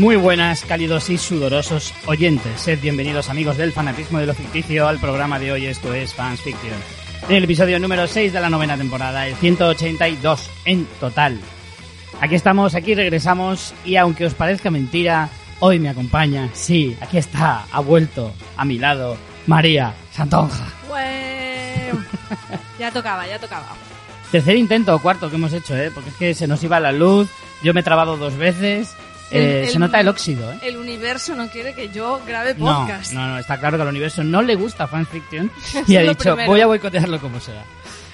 Muy buenas, cálidos y sudorosos oyentes. Sed bienvenidos, amigos del fanatismo de lo ficticio, al programa de hoy. Esto es Fans Fiction. En el episodio número 6 de la novena temporada, el 182 en total. Aquí estamos, aquí regresamos y aunque os parezca mentira, hoy me acompaña, sí, aquí está, ha vuelto a mi lado, María Santonja. Bueno, ya tocaba, ya tocaba. Tercer intento o cuarto que hemos hecho, ¿eh? Porque es que se nos iba la luz, yo me he trabado dos veces, El- eh, el- se nota el óxido, ¿eh? El universo no quiere que yo grabe No, podcast. no, no, está claro que al universo no le gusta fanfiction y ha dicho, primero. voy a boicotearlo como sea.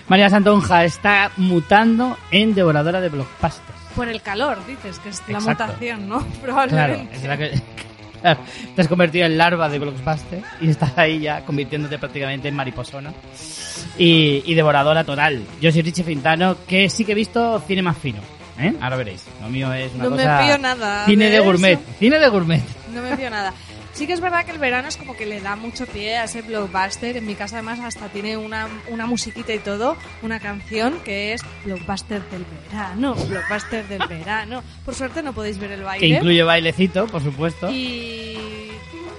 María Santonja está mutando en devoradora de blockbusters. Por el calor, dices, que es la Exacto. mutación, ¿no? Claro, Probablemente. es la que... claro, te has convertido en larva de blockbuster y estás ahí ya convirtiéndote prácticamente en mariposona y, y devoradora total. Yo soy Richie Fintano, que sí que he visto cine más fino. ¿Eh? Ahora veréis. Lo mío es una No me fío nada Cine de gourmet. Cine de gourmet. No me fío nada. Sí que es verdad que el verano es como que le da mucho pie a ese blockbuster. En mi casa además hasta tiene una, una musiquita y todo, una canción que es blockbuster del verano, blockbuster del verano. Por suerte no podéis ver el Que baile. incluye bailecito, por supuesto. Y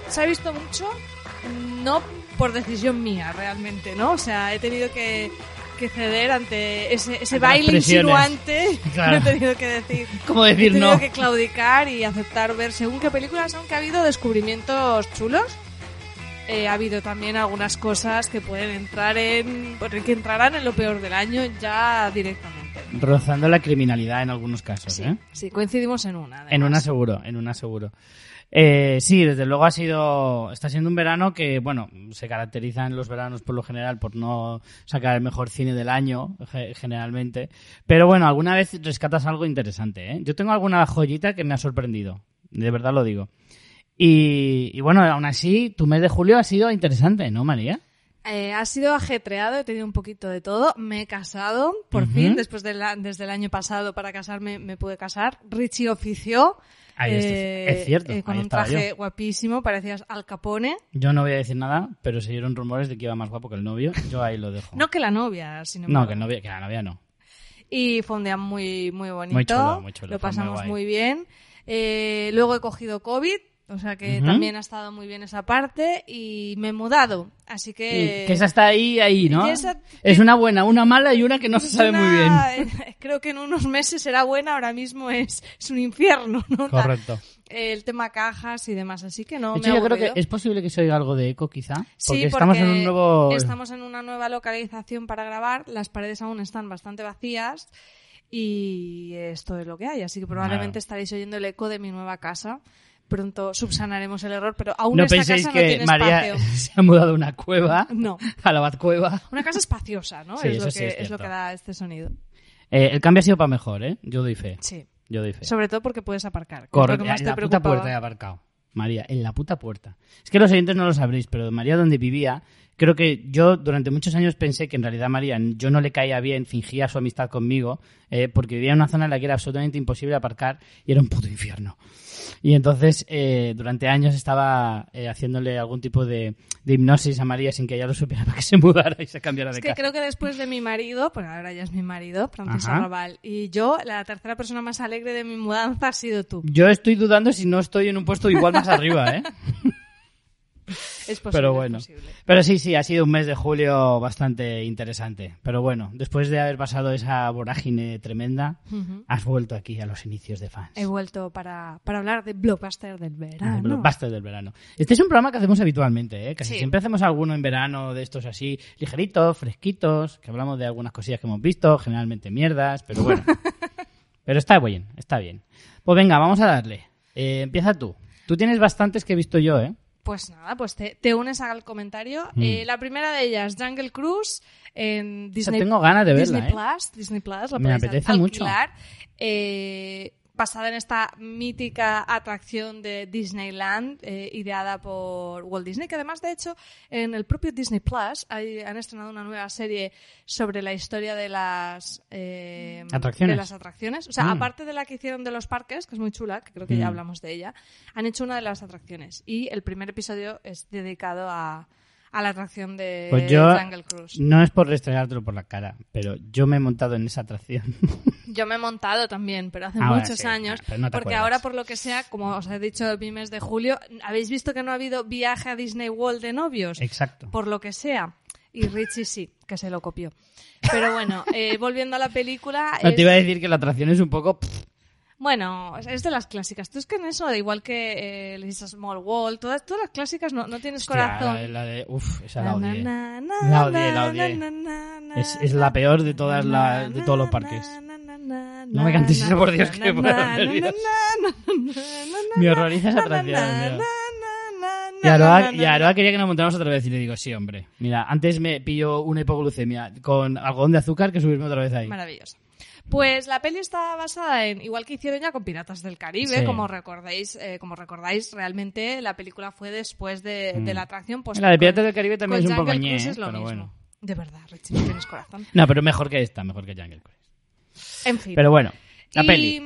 se ha visto mucho, no por decisión mía realmente, ¿no? O sea, he tenido que, que ceder ante ese, ese baile insinuante. Claro. He tenido que decir. ¿Cómo He decir tenido no? que claudicar y aceptar ver según qué películas, aunque ha habido descubrimientos chulos. Eh, ha habido también algunas cosas que pueden entrar en. bueno, que entrarán en lo peor del año ya directamente. Rozando la criminalidad en algunos casos, Sí, ¿eh? sí, coincidimos en una. En una además. seguro, en una seguro. Eh, sí, desde luego ha sido, está siendo un verano que, bueno, se caracteriza en los veranos por lo general por no sacar el mejor cine del año, ge- generalmente. Pero bueno, alguna vez rescatas algo interesante, ¿eh? Yo tengo alguna joyita que me ha sorprendido, de verdad lo digo. Y, y bueno, aún así, tu mes de julio ha sido interesante, ¿no, María? Eh, ha sido ajetreado, he tenido un poquito de todo. Me he casado, por Ujú. fin, después de la- desde el año pasado para casarme me pude casar. Richie ofició. Ahí eh, es cierto, eh, con ahí un traje yo. guapísimo, parecías Al Capone. Yo no voy a decir nada, pero se dieron rumores de que iba más guapo que el novio. Yo ahí lo dejo. No que la novia, sino No, que, el novio, que la novia no. Y fue un día muy, muy bonito. Muy chulo, muy chulo, Lo muy pasamos guay. muy bien. Eh, luego he cogido COVID, o sea que también ha estado muy bien esa parte. Y me he mudado, así que... Y que esa está ahí, ahí, ¿no? esa- Es una buena, una mala y una que no se sabe muy bien. Creo que en unos meses será buena, ahora mismo es, es un infierno, ¿no? Correcto. El tema cajas y demás, así que no De me hecho, ha yo creo que es posible que se oiga algo de eco, quizá. Porque Sí, estamos en porque un nuevo... estamos en una nueva localización para grabar, las paredes aún están bastante vacías y esto es lo que hay, así que probablemente Claro. estaréis oyendo el eco de mi nueva casa. Pronto subsanaremos el error, pero aún No esta penséis casa no que tiene María espacio. se ha mudado a una cueva, No, a la Batcueva. una casa espaciosa, ¿no? Sí, es, lo sí que, es es lo que da este sonido. Eh, el cambio ha sido para mejor, ¿eh? Yo doy fe. Sí. Yo doy fe. Sobre todo porque puedes aparcar. Correcto. En te la puta puerta he aparcado. María, en la puta puerta. Es que los oyentes no lo sabréis, pero María donde vivía, creo que yo durante muchos años pensé que en realidad María yo no le caía bien, fingía su amistad conmigo, eh, porque vivía en una zona en la que era absolutamente imposible aparcar y era un puto infierno. Y entonces eh, durante años estaba eh, haciéndole algún tipo de, de hipnosis a María sin que ella lo supiera para que se mudara y se cambiara de Es que casa. creo que después de mi marido, pues ahora ya es mi marido, Francisco. Arrabal, y yo, la tercera persona más alegre de mi mudanza ha sido tú. Yo estoy dudando si no estoy en un puesto igual más arriba, ¿eh? Es posible, Pero es bueno. posible. Pero sí, sí, ha sido un mes de julio bastante interesante. Pero bueno, después de haber pasado esa vorágine tremenda, has vuelto aquí a los inicios de fans. He vuelto para, para hablar de Blockbuster del verano. El blockbuster del verano. Este es un programa que hacemos habitualmente, ¿eh? Casi Sí. siempre hacemos alguno en verano de estos así, ligeritos, fresquitos, que hablamos de algunas cosillas que hemos visto, generalmente mierdas, pero bueno. pero está bien, está bien. Pues venga, vamos a darle. Eh, empieza tú. Tú tienes bastantes que he visto yo, ¿eh? Pues nada, pues te, te unes al comentario. Mm. Eh, la primera de ellas, Jungle Cruise, en O sea, Disney, tengo ganas de verla, Disney ¿eh? Plus. Disney Plus, la Me apetece alquilar. Eh, basada en esta mítica atracción de Disneyland, eh, ideada por Walt Disney, que además, de hecho, en el propio Disney Plus hay- han estrenado una nueva serie sobre la historia de las eh, Atracciones. de las atracciones. O sea, Mm. aparte de la que hicieron de los parques, que es muy chula, que creo que ya Mm. hablamos de ella, han hecho una de las atracciones. Y el primer episodio es dedicado a, a la atracción de Pues yo, Jungle Cruise. no es por restregártelo por la cara, pero yo me he montado en esa atracción. Yo me he montado también, pero hace Ah, muchos sí, años. ah, no te porque acuerdas. ahora, por lo que sea, como os he dicho el mes de julio, ¿habéis visto que no ha habido viaje a Disney World de novios? Exacto. Por lo que sea. Y Richie sí, que se lo copió. Pero bueno, eh, volviendo a la película. No, es- te iba a decir que la atracción es un poco... pff, Bueno, es de las clásicas. Tú es que en eso, igual que eh, Lisa Small World, todas, todas las clásicas no, no tienes hostia, corazón. la, la de... Uf, esa la odié. La odié, la odié. Es- es la peor de todas la- de todos los parques. No me cantes eso, por Dios, que pongo nervioso. Me horroriza esa atracción. Y Aroa, y Aroa quería que nos montáramos otra vez y le digo, sí, hombre. Mira, antes me pillo una hipoglucemia con algodón de azúcar que subirme otra vez ahí. Maravilloso. Pues la peli está basada en, igual que hicieron ya con Piratas del Caribe, Sí. como recordáis, eh, como recordáis, realmente la película fue después de, de la atracción. Pues La de Piratas del Caribe también es un poco ñe, ¿eh? es lo pero mismo. bueno. De verdad, Richie, tienes corazón. No, pero mejor que esta, mejor que Jungle Cruise. En fin. Pero bueno, la y, peli.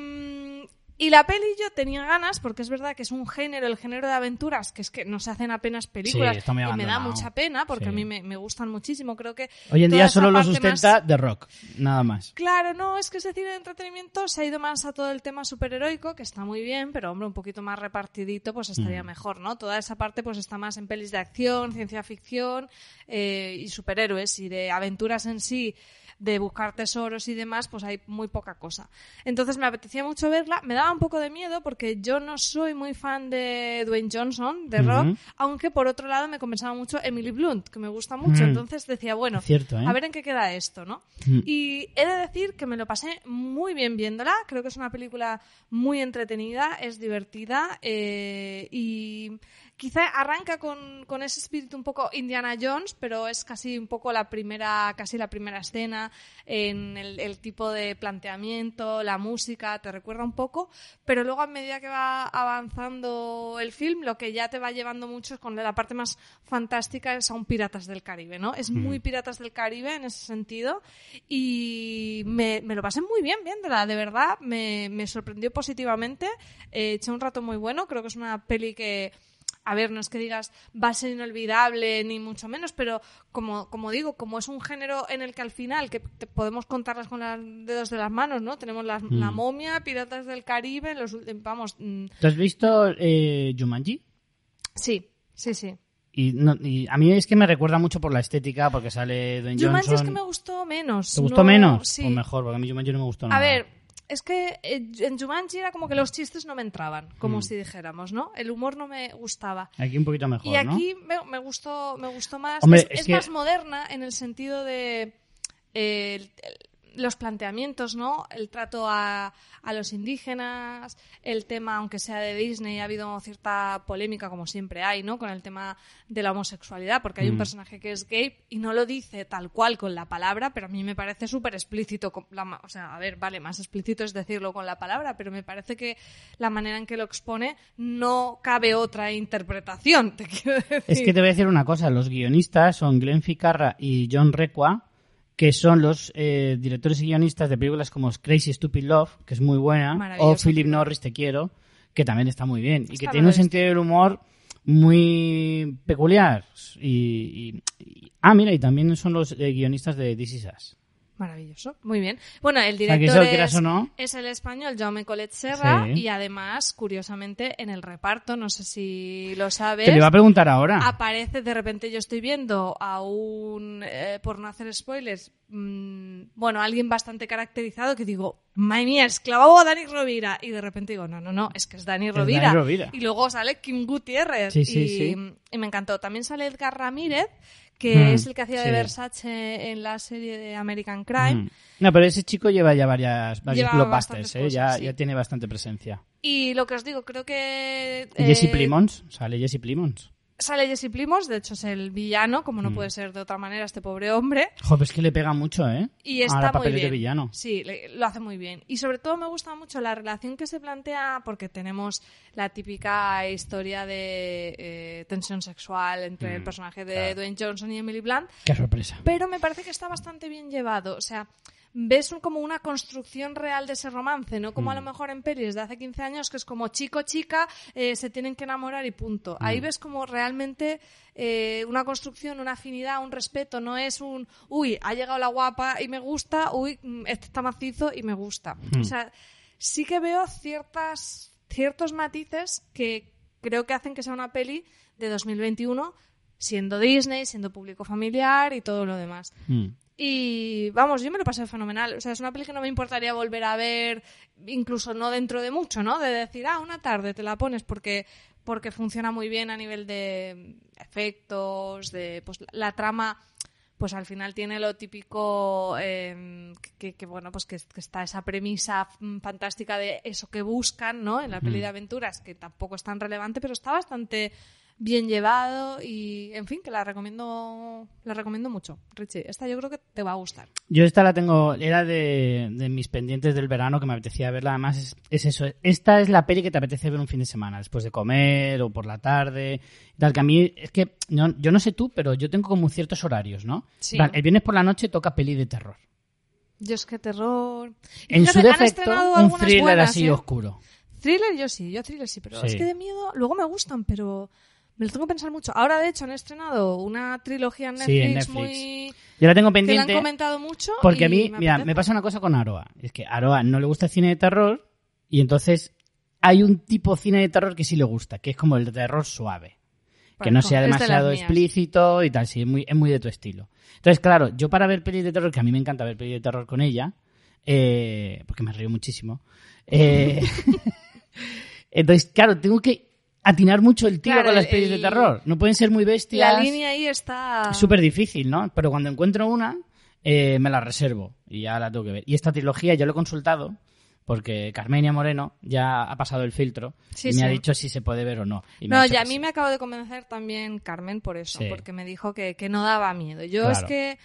Y la peli yo tenía ganas, porque es verdad que es un género, el género de aventuras, que es que no se hacen apenas películas. Sí, está muy y me da mucha pena, porque Sí. a mí me, me gustan muchísimo. Creo que. Hoy en día solo lo sustenta más- The Rock, nada más. Claro, no, es que ese cine de entretenimiento se ha ido más a todo el tema superheroico, que está muy bien, pero hombre, un poquito más repartidito, pues estaría Mm. mejor, ¿no? Toda esa parte pues está más en pelis de acción, ciencia ficción eh, y superhéroes y de aventuras en sí, de buscar tesoros y demás, pues hay muy poca cosa. Entonces me apetecía mucho verla, me daba un poco de miedo porque yo no soy muy fan de Dwayne Johnson, de Rock, aunque por otro lado me compensaba mucho Emily Blunt, que me gusta mucho, Mm. entonces decía, bueno, Cierto, ¿eh? a ver en qué queda esto, ¿no? Mm. Y he de decir que me lo pasé muy bien viéndola. Creo que es una película muy entretenida, es divertida eh, y quizá arranca con, con ese espíritu un poco Indiana Jones, pero es casi un poco la primera, casi la primera escena en el, el tipo de planteamiento, la música, te recuerda un poco, pero luego a medida que va avanzando el film, lo que ya te va llevando mucho es con la parte más fantástica es a un Piratas del Caribe, ¿no? Es muy Piratas del Caribe en ese sentido. Y me, me lo pasé muy bien viéndola, de verdad, me, me sorprendió positivamente, eh, eché un rato muy bueno, creo que es una peli que a ver, no es que digas va a ser inolvidable ni mucho menos, pero como, como digo, como es un género en el que al final, que te- podemos contarlas con los dedos de las manos, ¿no? Tenemos las- la momia, Piratas del Caribe, los últimos, vamos, mm, ¿Tú has visto eh, Jumanji? sí, sí, sí. Y, no- y a mí es que me recuerda mucho por la estética, porque sale Dwayne Jumanji Johnson. es que me gustó menos. ¿Te gustó no- menos? Sí. Pues mejor, porque a mí Jumanji no me gustó A nada. ver, es que eh, en Jumanji era como que los chistes no me entraban, como Mm. si dijéramos, ¿no? El humor no me gustaba. Aquí un poquito mejor, Y ¿no? aquí me, me gustó me gustó más. Hombre, es es es que- más moderna en el sentido de eh, el- el- los planteamientos, ¿no? El trato a, a los indígenas, el tema, aunque sea de Disney, ha habido cierta polémica, como siempre hay, ¿no? Con el tema de la homosexualidad, porque hay un Mm. personaje que es gay y no lo dice tal cual con la palabra, pero a mí me parece súper explícito. con la o sea, a ver, vale, más explícito es decirlo con la palabra, pero me parece que la manera en que lo expone no cabe otra interpretación, te quiero decir. Es que te voy a decir una cosa, los guionistas son Glenn Ficarra y John Requa, que son los eh, directores y guionistas de películas como Crazy Stupid Love, que es muy buena, o Philip. Norris Te Quiero, que también está muy bien, y que tiene un sentido del humor muy peculiar. Y, y- y- ah, mira, y también son los eh, guionistas de This Is Us. Maravilloso, muy bien. Bueno, el director eso, es, o no. es el español Jaume Colet Serra Sí. y además, curiosamente, en el reparto, no sé si lo sabes, Te lo iba a preguntar ahora. aparece, de repente yo estoy viendo a un, eh, por no hacer spoilers, mm, bueno, alguien bastante caracterizado que digo, madre mía, es clavado a Dani Rovira. Y de repente digo, no, no, no, es que es Dani Rovira. Dani Rovira. Y luego sale Kim Gutiérrez. Sí, sí, y, sí. y me encantó. También sale Edgar Ramírez, que Mm, es el que hacía de. Versace en la serie de American Crime. Mm. No, pero ese chico lleva ya varias, varios Lleva blockbusters, ¿eh? ya, cosas, sí. ya tiene bastante presencia. Y lo que os digo, creo que... Y Jesse eh, Plimons, sale Jesse Plimons. Sale Jesse Plimos, de hecho es el villano, como no Mm. puede ser de otra manera este pobre hombre. Joder, es que le pega mucho, ¿eh? Y está muy bien. de villano. Sí, le- lo hace muy bien. Y sobre todo me gusta mucho la relación que se plantea, porque tenemos la típica historia de eh, tensión sexual entre el Mm, personaje de claro. Dwayne Johnson y Emily Blunt, Qué sorpresa. pero me parece que está bastante bien llevado. O sea, ves como una construcción real de ese romance, no como a lo mejor en pelis de hace 15 años que es como chico, chica, eh, se tienen que enamorar y punto. Ahí ves como realmente eh, una construcción, una afinidad, un respeto, no es un, uy, ha llegado la guapa y me gusta, uy, mm, este está macizo y me gusta. O sea, sí que veo ciertas, ciertos matices que creo que hacen que sea una peli de 2021 siendo Disney, siendo público familiar y todo lo demás. Mm. Y vamos, yo me lo pasé fenomenal. O sea, es una peli que no me importaría volver a ver, incluso no dentro de mucho, ¿no? De decir, ah, una tarde te la pones porque, porque funciona muy bien a nivel de efectos, de pues la trama pues al final tiene lo típico eh, que, que, bueno pues que, que está esa premisa mm, fantástica de eso que buscan no en la peli de aventuras que tampoco es tan relevante pero está bastante bien llevado y en fin que la recomiendo la recomiendo mucho Richie esta yo creo que te va a gustar Yo esta la tengo, era de, de mis pendientes del verano que me apetecía verla. Además, es, es eso. Esta es la peli que te apetece ver un fin de semana, después de comer o por la tarde. Tal, que a mí, es que no- yo no sé tú, pero yo tengo como ciertos horarios, ¿no? Sí. El viernes por la noche toca peli de terror. yo es que terror En su fíjate, defecto, un thriller buenas, así ¿eh? oscuro. Thriller yo sí, yo thriller sí, pero Sí. es que de miedo luego me gustan, pero me lo tengo que pensar mucho. Ahora de hecho han estrenado una trilogía en Sí, Netflix, en Netflix. muy Yo la tengo que la han pendiente comentado mucho porque y a mí, me mira, apetece. me pasa una cosa con Aroa. Es que a Aroa no le gusta el cine de terror y entonces hay un tipo de cine de terror que sí le gusta, que es como el de terror suave. que no sea de demasiado explícito y tal, sí, es muy, es muy de tu estilo. Entonces, claro, yo para ver pelis de terror, que a mí me encanta ver pelis de terror con ella, eh, porque me río muchísimo, eh, entonces, claro, tengo que atinar mucho el tiro Claro, con las el- pelis de terror. No pueden ser muy bestias. La línea ahí está Es súper difícil, ¿no? Pero cuando encuentro una, eh, me la reservo y ya la tengo que ver. Y esta trilogía yo lo he consultado porque Carmenia Moreno ya ha pasado el filtro Sí, y me sí. ha dicho si se puede ver o no. Y No, y a mí sí. me acabo de convencer también Carmen por eso, porque me dijo que, que no daba miedo. Yo es que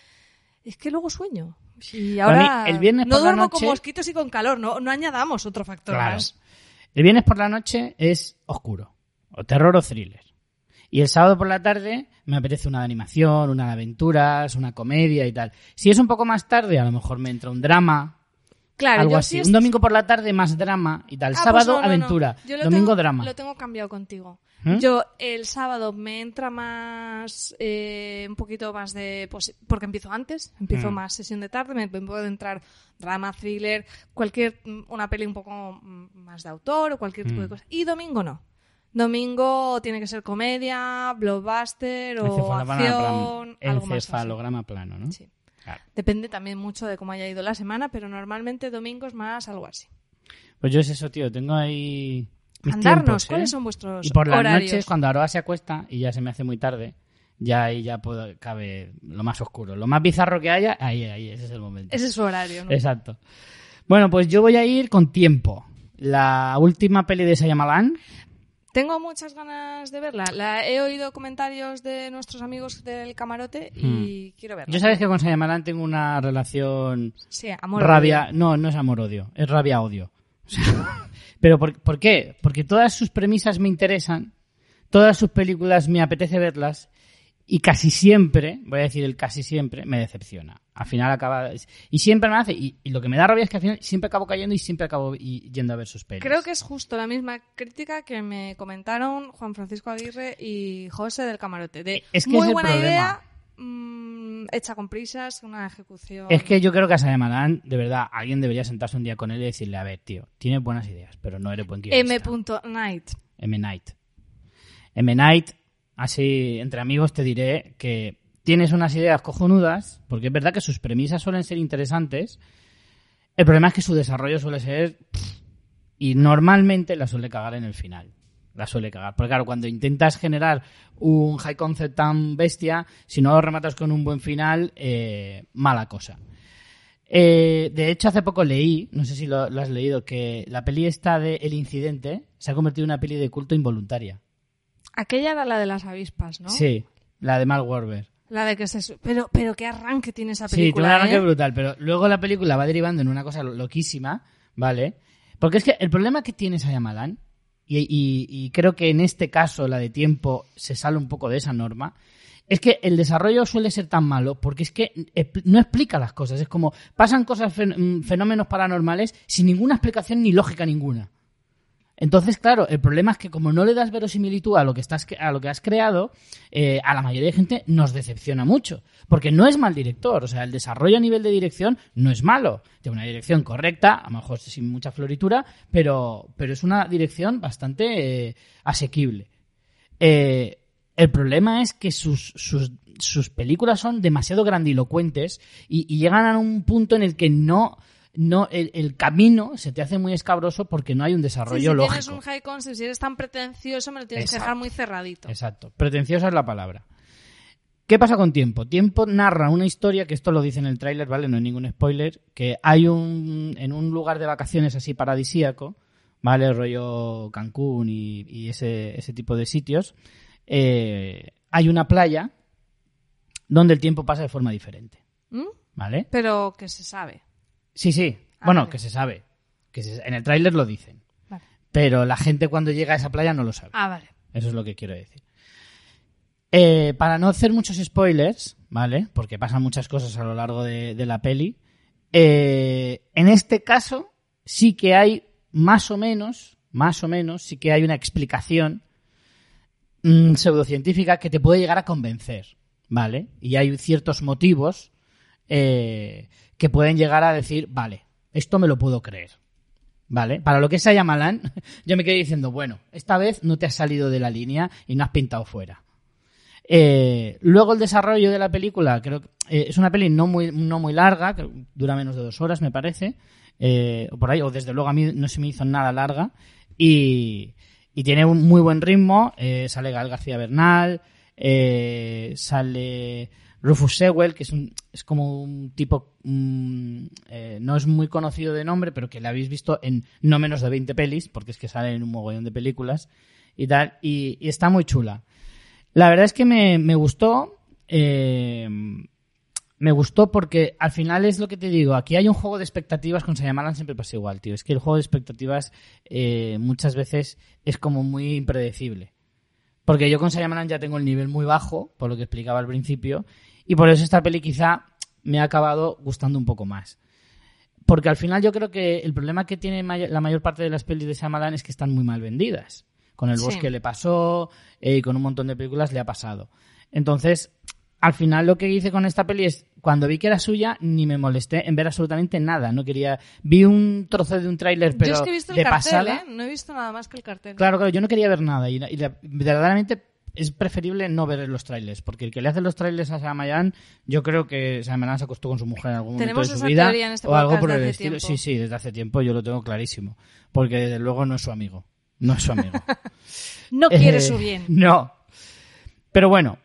es que luego sueño. Y mí, ahora el viernes no por la duermo con noche- mosquitos y con calor, no, no añadamos otro factor Claro. más. El viernes por la noche es oscuro, o terror o thriller. Y el sábado por la tarde me apetece una de animación, una de aventuras, una comedia y tal. Si es un poco más tarde, a lo mejor me entra un drama, Claro, algo yo así. sí es- Un domingo por la tarde más drama y tal. Ah, pues sábado no, no, no. aventura, Yo domingo tengo- drama. Lo tengo cambiado contigo. ¿Eh? Yo el sábado me entra más, eh, un poquito más de, pues, porque empiezo antes, empiezo Mm. más sesión de tarde, me, me puede entrar drama, thriller, cualquier, mm, una peli un poco mm, más de autor o cualquier tipo de cosa. Y domingo no. Domingo tiene que ser comedia, blockbuster o acción, plano. algo más. Encefalograma plano, ¿no? Sí. Claro. Depende también mucho de cómo haya ido la semana, pero normalmente domingo es más algo así. Pues yo es eso, tío. Tengo ahí. mis Mandarnos, tiempos, ¿eh? ¿cuáles son vuestros Y por las horarios? noches, cuando Aroa se acuesta y ya se me hace muy tarde, ya ahí ya puedo, cabe lo más oscuro. Lo más bizarro que haya, ahí, ahí, ese es el momento. Ese es su horario, ¿no? Exacto. Bueno, pues yo voy a ir con tiempo. La última peli de Shyamalan, Tengo muchas ganas de verla. La, he oído comentarios de nuestros amigos del camarote y quiero verla. Hmm. Yo sabes que con Shyamalan tengo una relación Sí, amor. rabia, no, no es amor-odio, es rabia-odio. O sea, Pero por, ¿por qué? Porque todas sus premisas me interesan, todas sus películas me apetece verlas y casi siempre, voy a decir el casi siempre, me decepciona. Al final acaba... Y siempre me hace... Y, y lo que me da rabia es que al final siempre acabo cayendo y siempre acabo y- yendo a ver sus pelis. Creo que es justo la misma crítica que me comentaron Juan Francisco Aguirre y José del camarote. De Es que muy es buena problema. idea, mm, hecha con prisas, una ejecución. Es que yo creo que a Shyamalan, de verdad, alguien debería sentarse un día con él y decirle, a ver, tío, tienes buenas ideas, pero no eres buen guionista. M. Night. M. Night. M. Night, así entre amigos te diré que tienes unas ideas cojonudas, porque es verdad que sus premisas suelen ser interesantes. El problema es que su desarrollo suele ser. Y normalmente la suele cagar en el final. La suele cagar. Porque claro, cuando intentas generar un high concept tan bestia, si no lo rematas con un buen final, eh, mala cosa. Eh, de hecho, hace poco leí, no sé si lo, lo has leído, que la peli esta de El Incidente se ha convertido en una peli de culto involuntaria. Aquella era la de las avispas, ¿no? Sí, la de Mark Wahlberg. La de que se... Pero, pero qué arranque tiene esa Sí, tiene película, un arranque ¿eh? brutal, pero luego la película va derivando en una cosa lo- loquísima, ¿vale? Porque es que el problema que tiene Shyamalan y, y- y creo que en este caso la de tiempo se sale un poco de esa norma, es que el desarrollo suele ser tan malo porque es que no explica las cosas. Es como pasan cosas, mm, fenómenos paranormales sin ninguna explicación ni lógica ninguna. Entonces, claro, el problema es que como no le das verosimilitud a lo que estás a lo que has creado, eh, a la mayoría de gente nos decepciona mucho, porque no es mal director, o sea, el desarrollo a nivel de dirección no es malo, tiene una dirección correcta, a lo mejor sin mucha floritura, pero pero es una dirección bastante eh, asequible. Eh, el problema es que sus, sus, sus películas son demasiado grandilocuentes y, y llegan a un punto en el que no, no el, el camino se te hace muy escabroso porque no hay un Sí, desarrollo si lógico. tienes un high concept, si eres tan pretencioso, me lo tienes que dejar muy cerradito. Exacto. Pretenciosa es la palabra. ¿Qué pasa con Tiempo? Tiempo narra una historia, que esto lo dice en el tráiler, ¿vale? No hay ningún spoiler, que hay un, en un lugar de vacaciones así paradisíaco, ¿vale? Rollo Cancún y, y ese, ese tipo de sitios, eh, hay una playa donde el tiempo pasa de forma diferente, ¿Mm? ¿vale? Pero que se sabe. Sí, sí. Ah, bueno, vale. que se sabe. Que se- en el tráiler lo dicen. Vale. Pero la gente cuando llega a esa playa no lo sabe. Ah, vale. Eso es lo que quiero decir. Eh, para no hacer muchos spoilers, ¿vale? Porque pasan muchas cosas a lo largo de, de la peli. eh, en este caso, sí que hay más o menos, más o menos, sí que hay una explicación mm, pseudocientífica que te puede llegar a convencer, ¿vale? Y hay ciertos motivos eh, que pueden llegar a decir, vale, esto me lo puedo creer. ¿Vale? Para lo que es Shyamalan, yo me quedé diciendo, bueno, esta vez no te has salido de la línea y no has pintado fuera. Eh, luego el desarrollo de la película, creo que eh, es una peli no muy, no muy larga, que dura menos de dos horas, me parece, eh, o por ahí, o desde luego a mí no se me hizo nada larga, y, y tiene un muy buen ritmo, sale Gal García Bernal, sale Rufus Sewell, que es, un, es como un tipo, mm, eh, no es muy conocido de nombre, pero que le habéis visto en no menos de 20 pelis, porque es que sale en un mogollón de películas y tal, y, está muy chula. La verdad es que me, me gustó, eh, me gustó porque al final es lo que te digo, aquí hay un juego de expectativas con Shyamalan siempre pasa igual, tío. Es que el juego de expectativas eh, muchas veces es como muy impredecible. Porque yo con Shyamalan ya tengo el nivel muy bajo, por lo que explicaba al principio, y por eso esta peli quizá me ha acabado gustando un poco más. Porque al final yo creo que el problema que tiene la mayor parte de las pelis de Shyamalan es que están muy mal vendidas. Con el Sí. bosque le pasó eh, y con un montón de películas le ha pasado. Entonces, al final lo que hice con esta peli es, cuando vi que era suya, ni me molesté en ver absolutamente nada. No quería... Vi un trozo de un tráiler, pero Yo es que he visto el de cartel, pasada... ¿eh? No he visto nada más que el cartel. Claro, claro, yo no quería ver nada y, y verdaderamente es preferible no ver los trailers, porque el que le hace los trailers a Shyamalan, yo creo que Shyamalan se acostó con su mujer en algún momento Tenemos de su vida teoría en este o algo por el estilo. tiempo. Sí, sí, desde hace tiempo yo lo tengo clarísimo, porque desde luego no es su amigo, no es su amigo. No quiere Eh, su bien. No. Pero bueno,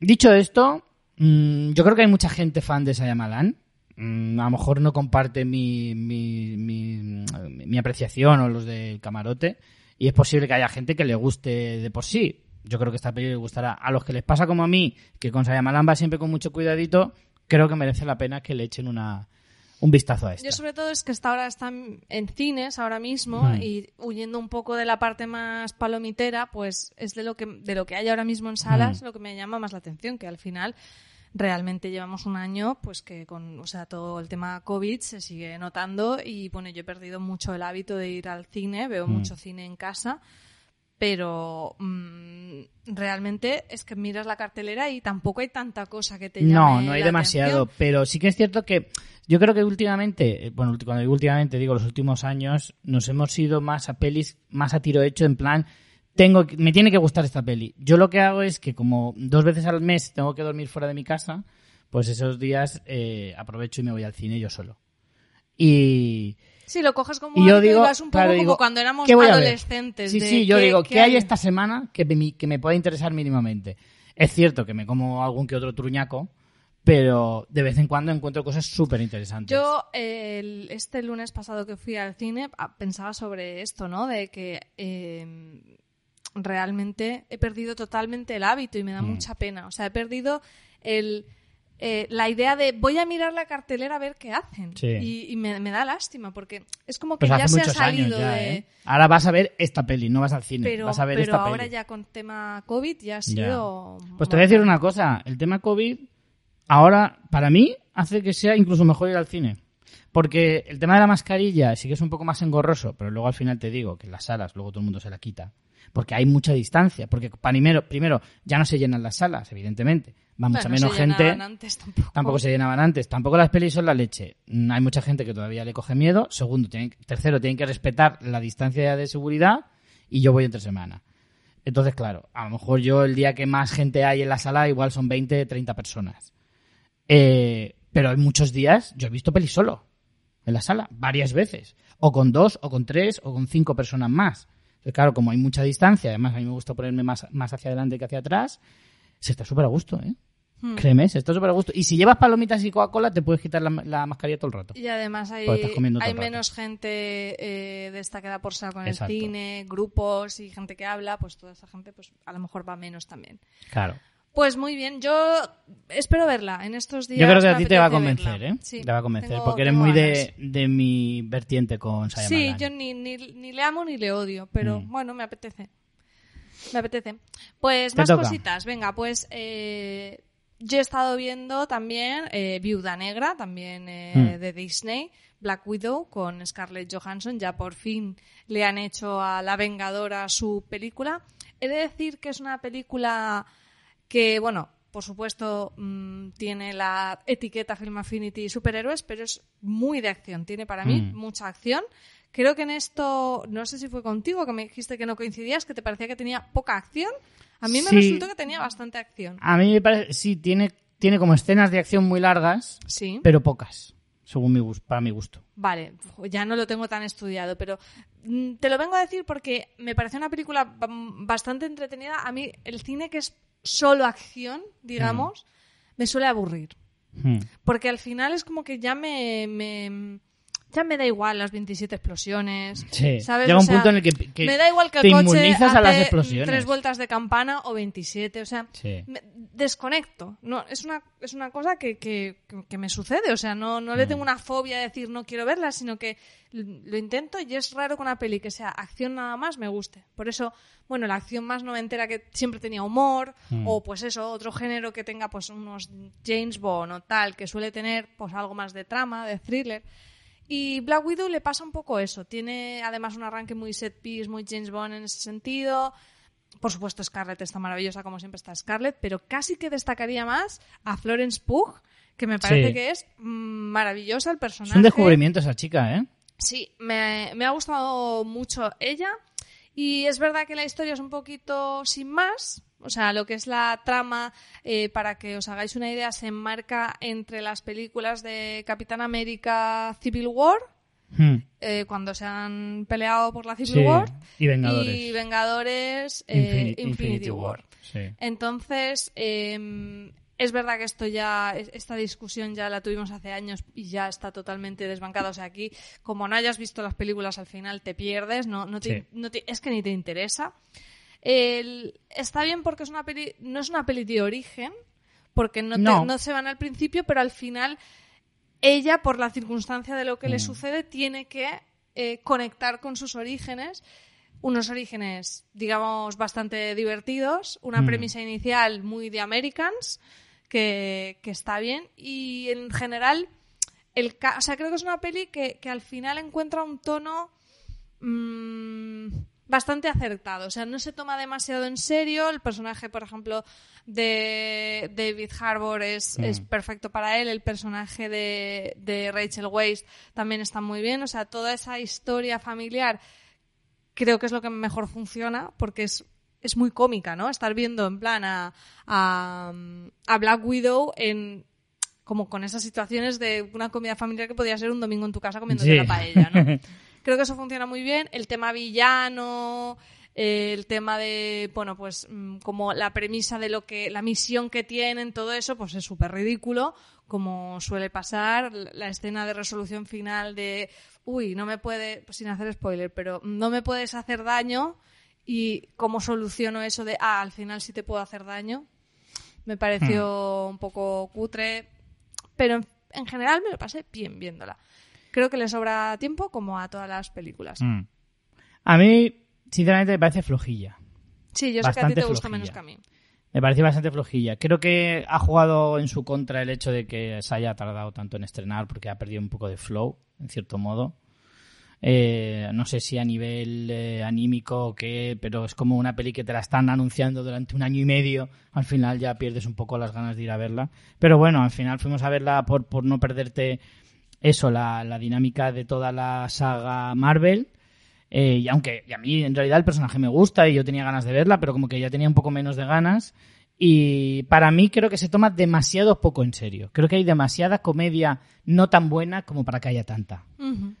dicho esto, mm, yo creo que hay mucha gente fan de Shyamalan. Mm, a lo mejor no comparte mi, mi, mi, mi apreciación o los del camarote. Y es posible que haya gente que le guste de por sí. Yo creo que esta película le gustará. A los que les pasa como a mí, que con Shyamalan va siempre con mucho cuidadito, creo que merece la pena que le echen una, un vistazo a esta. Yo sobre todo es que esta ahora están en cines ahora mismo Mm. y huyendo un poco de la parte más palomitera, pues es de lo que de lo que hay ahora mismo en salas Mm. lo que me llama más la atención, que al final realmente llevamos un año pues que con o sea todo el tema COVID se sigue notando y bueno yo he perdido mucho el hábito de ir al cine veo Mm. mucho cine en casa pero mm, realmente es que miras la cartelera y tampoco hay tanta cosa que te llame No, no hay la demasiado, atención. pero sí que es cierto que yo creo que últimamente, eh, bueno, cuando digo últimamente digo los últimos años, nos hemos ido más a pelis, más a tiro hecho, en plan, tengo, me tiene que gustar esta peli. Yo lo que hago es que como dos veces al mes tengo que dormir fuera de mi casa, pues esos días eh, aprovecho y me voy al cine yo solo. Y, Sí, lo coges como y yo y un poco claro, como digo, cuando éramos adolescentes. Sí, de sí, yo qué- digo, qué ¿qué hay esta semana que me, que me pueda interesar mínimamente? Es cierto que me como algún que otro truñaco, pero de vez en cuando encuentro cosas súper interesantes. Yo, eh, el- este lunes pasado que fui al cine, ah, pensaba sobre esto, ¿no? De que eh, realmente he perdido totalmente el hábito y me da Mm. mucha pena. O sea, he perdido el, eh, la idea de voy a mirar la cartelera a ver qué hacen. Sí. Y, y me, me da lástima, porque es como que Pues ya se ha salido ya, de... ¿eh? Ahora vas a ver esta peli, no vas al cine. Pero, vas a ver pero esta ahora peli. ya con tema COVID ya ha Ya. sido... Pues te voy a decir una cosa. El tema COVID, ahora, para mí, hace que sea incluso mejor ir al cine. Porque el tema de la mascarilla sí que es un poco más engorroso, pero luego al final te digo que en las salas luego todo el mundo se la quita. Porque hay mucha distancia. Porque primero, primero ya no se llenan las salas, evidentemente. Va mucha menos se gente. antes tampoco. Tampoco se llenaban antes. Tampoco las pelis son la leche. Mm, Hay mucha gente que todavía le coge miedo. Segundo, tienen- tercero, tienen que respetar la distancia de seguridad. Y yo voy entre semana. Entonces, claro, a lo mejor yo el día que más gente hay en la sala, igual son 20, 30 personas. Eh, pero hay muchos días, yo he visto pelis solo en la sala, varias veces. O con dos, o con tres, o con cinco personas más. Entonces, claro, como hay mucha distancia, además a mí me gusta ponerme más, más hacia adelante que hacia atrás, se está súper a gusto, ¿eh? Hmm. Créeme, se está súper a gusto. Y si llevas palomitas y Coca-Cola, te puedes quitar la, la mascarilla todo el rato. Y además hay, hay menos gente eh, destacada por ser con Exacto. el cine, grupos y gente que habla, pues toda esa gente pues a lo mejor va menos también. Claro. Pues muy bien, yo espero verla en estos días. Yo creo que a ti te va a convencer, verla. ¿eh? Sí, te va a convencer, tengo- porque eres muy de, de mi vertiente con Sí, Sayamalan. yo ni, ni, ni le amo ni le odio, pero Mm. bueno, me apetece. Me apetece. Pues más toca. cositas. Venga, pues eh, yo he estado viendo también eh, Viuda Negra, también eh, Mm. de Disney, Black Widow con Scarlett Johansson. Ya por fin le han hecho a La Vengadora su película. He de decir que es una película que, bueno, por supuesto, mm, tiene la etiqueta Film Affinity superhéroes, pero es muy de acción. Tiene para mí Mm. mucha acción. Creo que en esto, no sé si fue contigo que me dijiste que no coincidías, que te parecía que tenía poca acción. A mí me Sí. resultó que tenía bastante acción. A mí me parece, sí, tiene, tiene como escenas de acción muy largas, Sí. pero pocas, según mi gusto, para mi gusto. Vale, ya no lo tengo tan estudiado, pero mm, te lo vengo a decir porque me pareció una película bastante entretenida. A mí el cine que es solo acción, digamos, me suele aburrir. Hmm. Porque al final es como que ya me, me- ya me da igual las 27 explosiones. Sí. ¿sabes? Llega O un sea, punto en el que, que me da igual que te el coche inmunizas a las explosiones. tres vueltas de campana o 27. O sea, Sí. me desconecto. No, es una, es una cosa que, que, que- me sucede. O sea, no, no le Mm. tengo una fobia de decir no quiero verla, sino que lo intento y es raro que una peli que sea acción nada más me guste. Por eso, bueno, la acción más noventera que siempre tenía humor, Mm. o pues eso, otro género que tenga pues unos James Bond o tal, que suele tener pues algo más de trama, de thriller. Y Black Widow le pasa un poco eso. Tiene además un arranque muy set piece, muy James Bond en ese sentido. Por supuesto, Scarlett está maravillosa, como siempre está Scarlett, pero casi que destacaría más a Florence Pugh, que me parece Sí. que es maravillosa el personaje. Es un descubrimiento esa chica, ¿eh? Sí, me, me ha gustado mucho ella. Y es verdad que la historia es un poquito sin más. O sea, lo que es la trama, eh, para que os hagáis una idea, se enmarca entre las películas de Capitán América Civil War, Hmm. eh, cuando se han peleado por la Civil Sí. War, Y Vengadores. y Vengadores eh, Infini- Infinity, War. Sí. Entonces, eh, es verdad que esto ya, esta discusión ya la tuvimos hace años y ya está totalmente desbancada. O sea, aquí, como no hayas visto las películas al final, te pierdes, no, no te- Sí. no te- es que ni te interesa. El- está bien porque es una peli, no es una peli de origen, porque no, te- No. se van al principio, pero al final ella, por la circunstancia de lo que le Mm. sucede, tiene que eh, conectar con sus orígenes. Unos orígenes, digamos, bastante divertidos, una Mm. premisa inicial muy de Americans, que, que está bien, y en general, el ca- o sea, creo que es una peli que, que al final encuentra un tono mm, bastante acertado. O sea, no se toma demasiado en serio. El personaje, por ejemplo, de David Harbour es, Mm. es perfecto para él. El personaje de, de Rachel Weisz también está muy bien. O sea, toda esa historia familiar creo que es lo que mejor funciona porque es, es muy cómica, ¿no? Estar viendo en plan a, a, a Black Widow en como con esas situaciones de una comida familiar que podía ser un domingo en tu casa comiéndote Sí. la paella, ¿no? Creo que eso funciona muy bien. El tema villano, el tema de, bueno, pues mm, como la premisa de lo que, la misión que tienen, todo eso, pues es súper ridículo, como suele pasar. La la escena de resolución final de, uy, no me puede, pues sin hacer spoiler, pero no me puedes hacer daño y cómo soluciono eso de, ah, al final sí te puedo hacer daño. me pareció un poco cutre, pero en, en general me lo pasé bien viéndola. Creo que le sobra tiempo como a todas las películas. Mm. A mí, sinceramente, me parece flojilla. Sí, yo sé que a ti Bastante te gusta flojilla. menos que a mí. Me pareció bastante flojilla. Creo que ha jugado en su contra el hecho de que se haya tardado tanto en estrenar porque ha perdido un poco de flow, en cierto modo. Eh, no sé si a nivel eh, anímico o qué, pero es como una peli que te la están anunciando durante un año y medio. Al final ya pierdes un poco las ganas de ir a verla. Pero bueno, al final fuimos a verla por, por no perderte eso, la, la dinámica de toda la saga Marvel. Eh, y aunque y a mí en realidad el personaje me gusta y yo tenía ganas de verla, pero como que ya tenía un poco menos de ganas. Y para mí creo que se toma demasiado poco en serio. Creo que hay demasiada comedia no tan buena como para que haya tanta.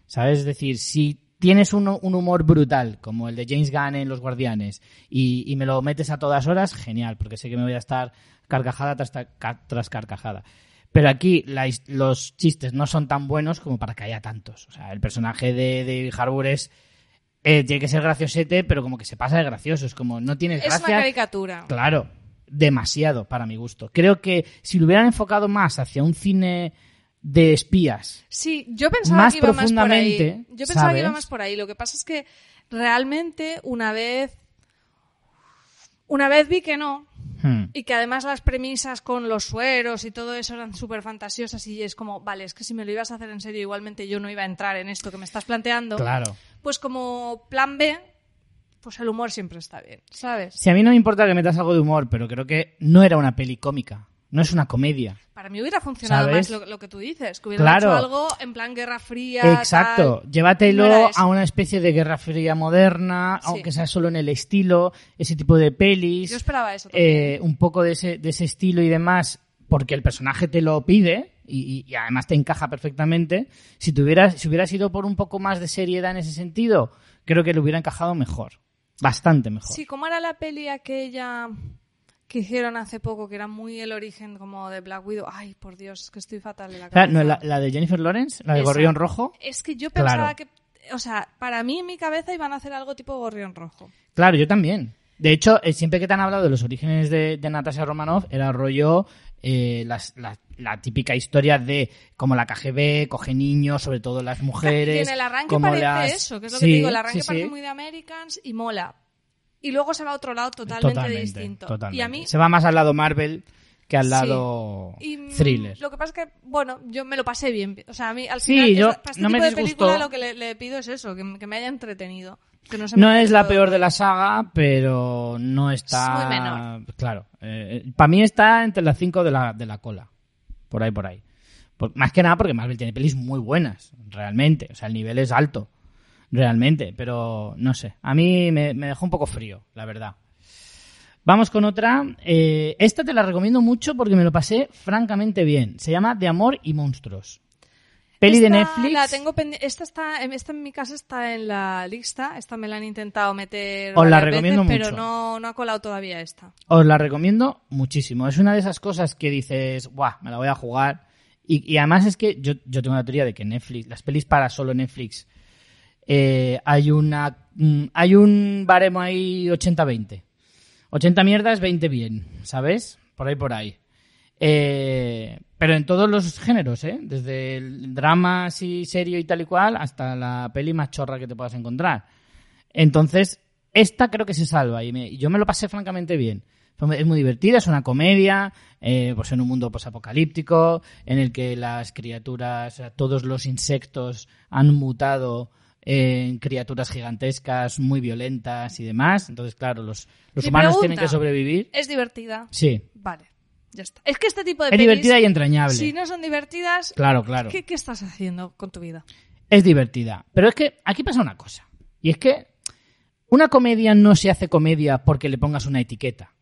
¿Sabes? Es decir, si tienes un, un humor brutal, como el de James Gunn en Los Guardianes, y, y me lo metes a todas horas, genial, porque sé que me voy a estar carcajada tras, tras carcajada. Pero aquí la los chistes no son tan buenos como para que haya tantos. O sea, el personaje de David Harbour es... eh, tiene que ser graciosete, pero como que se pasa de gracioso. Es como, no tienes Es una gracia. caricatura. Claro, demasiado para mi gusto. Creo que si lo hubieran enfocado más hacia un cine de espías, Sí, yo pensaba Más que iba más por ahí. profundamente, Yo pensaba que iba más por ahí. Lo que pasa es que realmente una vez una vez vi que no hmm, y que además las premisas con los sueros y todo eso eran súper fantasiosas y es como, vale, es que si me lo ibas a hacer en serio igualmente yo no iba a entrar en esto que me estás planteando. claro. Pues como plan B, pues el humor siempre está bien, ¿sabes? Si a mí no me importa que metas algo de humor, pero creo que no era una peli cómica, no es una comedia. Para mí hubiera funcionado ¿Sabes? más lo, lo que tú dices, que hubiera Claro. hecho algo en plan Guerra Fría. Exacto, tal. llévatelo No a una especie de guerra fría moderna, Sí. aunque sea solo en el estilo, ese tipo de pelis. Yo esperaba eso también. eh, un poco de ese, de ese estilo y demás, porque el personaje te lo pide y, y- y además te encaja perfectamente. Si, tuvieras, si hubiera sido por un poco más de seriedad en ese sentido, creo que le hubiera encajado mejor. Bastante mejor. Sí, como era la peli aquella que hicieron hace poco, que era muy el origen como de Black Widow. Ay, por Dios, es que estoy fatal de la cabeza. no, la, la de Jennifer Lawrence, la de Esa. Gorrión Rojo. Es que yo pensaba Claro. que, o sea, para mí en mi cabeza iban a hacer algo tipo Gorrión Rojo. Claro, yo también. De hecho, eh, siempre que te han hablado de los orígenes de, de Natasha Romanoff, era rollo eh, las- la, la típica historia de cómo la KGB coge niños, sobre todo las mujeres. Y en el arranque cómo parece las- eso, que es lo Sí, que te digo, el arranque sí, parece sí. muy de Americans y mola. Y luego se va a otro lado totalmente, Totalmente, distinto. totalmente. Y a mí Se va más al lado Marvel que al lado Y, thriller. Lo que pasa es que, bueno, yo me lo pasé bien. O sea, a mí al final, yo- para este no me tipo de disgustó. película lo que le, le pido es eso, que, que me haya entretenido. Que no, es la peor de la saga, pero no está. Es muy menor. Claro. para mí está entre las cinco de la, de la cola. Por ahí, por ahí. Por- más que nada porque Marvel tiene pelis muy buenas, realmente. O sea, el nivel es alto, realmente. Pero no sé. A mí me, me dejó un poco frío, la verdad. Vamos con otra. Eh, esta te la recomiendo mucho porque me lo pasé francamente bien. Se llama De Amor y Monstruos. Peli de Netflix. La tengo esta está, esta en mi casa está en la lista. Esta me la han intentado meter. Os la recomiendo veces, mucho. Pero no, no ha colado todavía esta. Os la recomiendo muchísimo. Es una de esas cosas que dices, guau, me la voy a jugar. Y, y además es que yo, yo tengo una teoría de que Netflix, las pelis para solo Netflix, eh, hay una mm, hay un baremo ahí 80-20. 80 mierdas, 20 bien, ¿sabes? Por ahí, por ahí. Eh, pero en todos los géneros, ¿eh? Desde el drama así serio y tal y cual hasta la peli más chorra que te puedas encontrar. Entonces, esta creo que se salva y, me- y yo me lo pasé francamente bien. Es muy divertida, es una comedia, eh, pues en un mundo posapocalíptico, en el que las criaturas, o sea, todos los insectos han mutado en criaturas gigantescas, muy violentas y demás. Entonces, claro, los, los Mi humanos pregunta- tienen que sobrevivir. Es divertida. Sí, Vale, ya está. Es que este tipo de es pelis, divertida y entrañable. si no son divertidas, Claro, claro. ¿qué, ¿qué estás haciendo con tu vida? es divertida. Pero es que aquí pasa una cosa. Y es que una comedia no se hace comedia porque le pongas una etiqueta.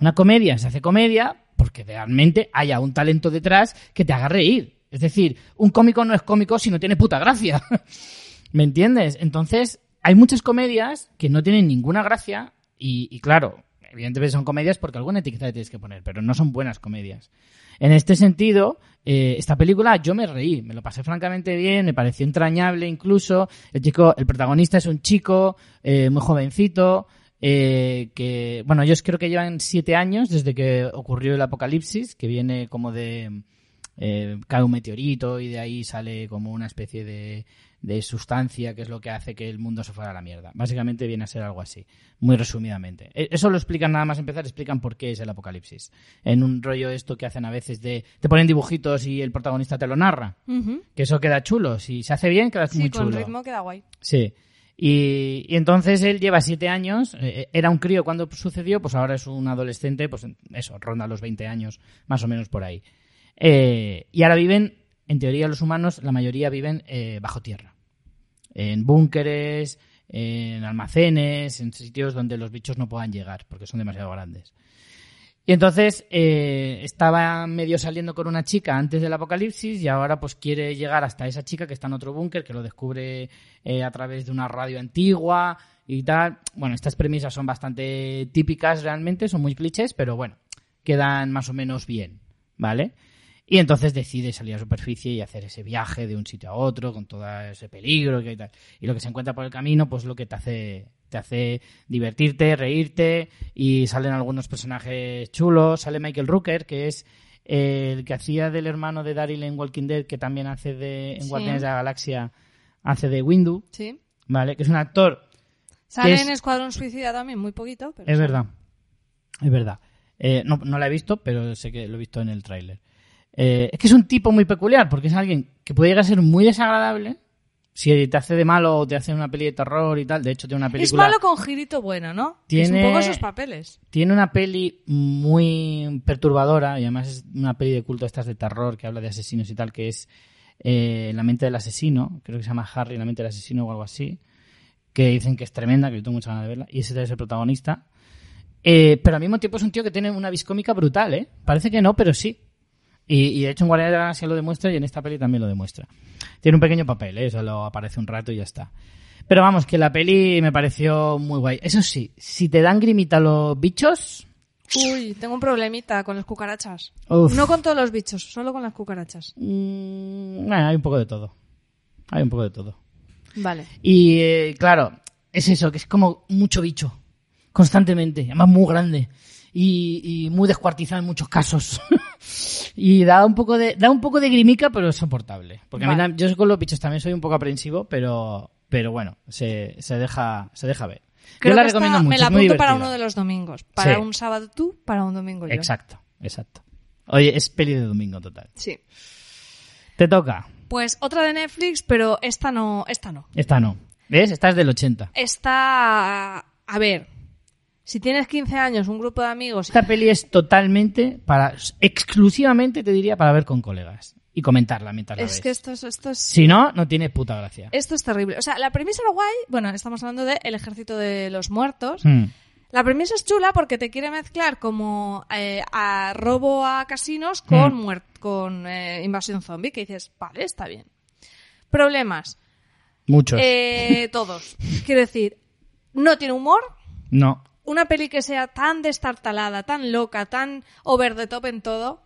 Una comedia se hace comedia porque realmente haya un talento detrás que te haga reír. Es decir, un cómico no es cómico si no tiene puta gracia. ¿Me entiendes? Entonces, hay muchas comedias que no tienen ninguna gracia y, y claro, evidentemente son comedias porque alguna etiqueta le tienes que poner, pero no son buenas comedias. En este sentido, eh, esta película yo me reí, me lo pasé francamente bien, me pareció entrañable incluso. El chico, el protagonista es un chico eh, muy jovencito, eh, que, bueno, ellos creo que llevan siete años desde que ocurrió el apocalipsis, que viene como de, cae un meteorito y de ahí sale como una especie de, de sustancia que es lo que hace que el mundo se fuera a la mierda. Básicamente viene a ser algo así, muy resumidamente. E- Eso lo explican nada más empezar, explican por qué es el apocalipsis. En un rollo esto que hacen a veces de te ponen dibujitos y el protagonista te lo narra. Que eso queda chulo. Si se hace bien, queda Sí, muy con chulo. ritmo queda guay. Sí. Y, y entonces él lleva siete años, eh, era un crío cuando sucedió, pues ahora es un adolescente, pues eso, ronda los 20 años, más o menos por ahí. Eh, y ahora viven, en teoría los humanos, la mayoría viven eh, bajo tierra. En búnkeres, en almacenes, en sitios donde los bichos no puedan llegar, porque son demasiado grandes. Y entonces eh, estaba medio saliendo con una chica antes del apocalipsis y ahora pues quiere llegar hasta esa chica que está en otro búnker, que lo descubre eh, a través de una radio antigua y tal. Bueno, estas premisas son bastante típicas realmente, son muy clichés, pero bueno, quedan más o menos bien, ¿vale? Y entonces decide salir a superficie y hacer ese viaje de un sitio a otro con todo ese peligro y tal. Y lo que se encuentra por el camino, pues lo que te hace, te hace divertirte, reírte y salen algunos personajes chulos. Sale Michael Rooker, que es el que hacía del hermano de Daryl en Walking Dead, que también hace de en Sí. Guardianes de la Galaxia, hace de Windu, Sí. ¿vale? Que es un actor Sale es- en Escuadrón Suicida también, muy poquito. Pero es verdad. Es verdad. Eh, no, no la he visto, pero sé que lo he visto en el tráiler. Eh, es que es un tipo muy peculiar, porque es alguien que puede llegar a ser muy desagradable si te hace de malo o te hace una peli de terror y tal. De hecho, tiene una Es película... malo con girito bueno, ¿no? Tiene- Es un poco esos papeles. Tiene una peli muy perturbadora y además es una peli de culto estas de terror que habla de asesinos y tal, que es eh, La mente del asesino, creo que se llama Harry, La mente del asesino o algo así, que dicen que es tremenda, que yo tengo muchas ganas de verla, y ese es el protagonista. Eh, pero al mismo tiempo es un tío que tiene una viscómica brutal, ¿eh? Parece que no, pero sí. Y, y de hecho en Guardianes de la Galaxia lo demuestra y en esta peli también lo demuestra. Tiene un pequeño papel, ¿eh? Solo aparece un rato y ya está. Pero vamos, que la peli me pareció muy guay. Eso sí, si te dan grimita los bichos... Uy, tengo un problemita con las cucarachas. Uf. No con todos los bichos, solo con las cucarachas. Mm, bueno, hay un poco de todo. Hay un poco de todo. Vale. Y eh, claro, es eso, que es como mucho bicho. Constantemente. Además muy grande. Y, y muy descuartizado en muchos casos. y da un poco de, da un poco de grimica, pero es soportable. Porque a mí yo con los bichos también soy un poco aprensivo, pero, pero bueno, se, se deja, se deja ver. Creo yo la que esta recomiendo mucho. me la apunto para uno de los domingos. Para Sí. un sábado tú, para un domingo yo. Exacto, exacto. Oye, es peli de domingo total. Sí. Te toca. Pues otra de Netflix, pero esta no, esta no. Esta no. ¿Ves? Esta es del 80. Esta, a ver, si tienes 15 años, un grupo de amigos, Esta peli es totalmente para, exclusivamente te diría para ver con colegas y comentarla mientras la es ves. que esto es, esto es, Si no, no tiene puta gracia. esto es terrible. O sea, la premisa lo guay, bueno, estamos hablando de El Ejército de los Muertos. Hmm. La premisa es chula porque te quiere mezclar como eh, a robo a casinos con, Mm. muer- con eh, invasión zombie, que dices, vale, está bien. Problemas, Muchos. eh, todos. Quiero decir, no tiene humor. No. Una peli que sea tan destartalada, tan loca, tan over the top en todo,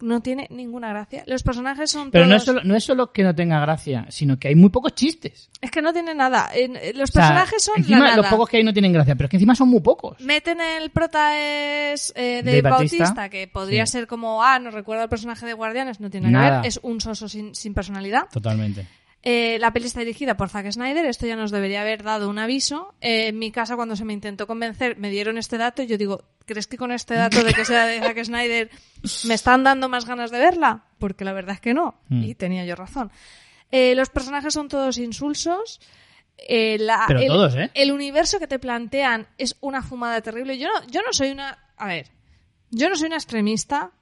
no tiene ninguna gracia. Los personajes son Pero no es, solo, no es solo que no tenga gracia, sino que hay muy pocos chistes. Es que no tiene nada. En- los O sea, personajes son encima la los pocos que hay no tienen gracia, pero es que encima son muy pocos. Meten el prota es eh, de Bautista. Que podría Sí. ser como, ah, nos recuerda al personaje de Guardianes, no tiene nada, que ver, es un soso sin, sin personalidad. Totalmente. Eh, la peli está dirigida por Zack Snyder, esto ya nos debería haber dado un aviso. Eh, en mi casa, cuando se me intentó convencer, me dieron este dato y yo digo, ¿crees que con este dato de que sea de Zack Snyder me están dando más ganas de verla? Porque la verdad es que no, Mm. y tenía yo razón. Eh, los personajes son todos insulsos. La- Pero el, todos, ¿eh? el universo que te plantean es una fumada terrible. Yo no, yo no soy una. A ver, yo no soy una extremista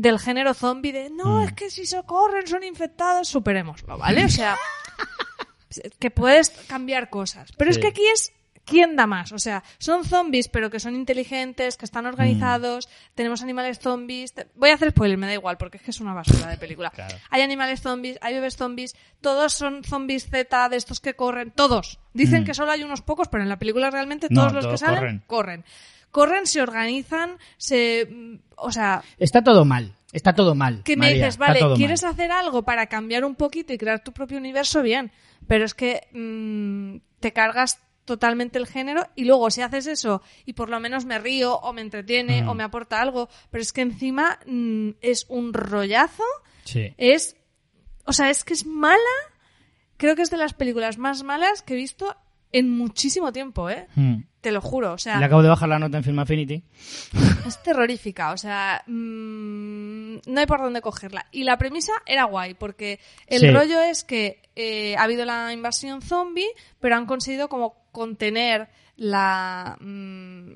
del género zombie de no, Mm. es que si socorren son infectados, superémoslo, ¿vale? O sea, que puedes cambiar cosas. Pero es que aquí es quién da más. O sea, son zombies, pero que son inteligentes, que están organizados, Mm. tenemos animales zombies. Voy a hacer spoiler, me da igual, porque es que es una basura de película. Claro. Hay animales zombies, hay bebés zombies, todos son zombies Z de estos que corren, todos. Dicen Mm. que solo hay unos pocos, pero en la película realmente No, todos los todos que salen corren. corren. Corren, se organizan, se... O sea, Está todo mal. Está todo mal. que me María, dices, vale, ¿quieres mal. hacer algo para cambiar un poquito y crear tu propio universo? Bien, pero es que mm, te cargas totalmente el género y luego si haces eso y por lo menos me río o me entretiene Mm. o me aporta algo, pero es que encima mm, es un rollazo, Sí. es, o sea, es que es mala, creo que es de las películas más malas que he visto en muchísimo tiempo, ¿eh? Mm. Te lo juro, o sea, Le acabo de bajar la nota en Film Affinity. es terrorífica, o sea, mm, no hay por dónde cogerla. Y la premisa era guay, porque el Sí. rollo es que eh, ha habido la invasión zombie, pero han conseguido como contener la, mm,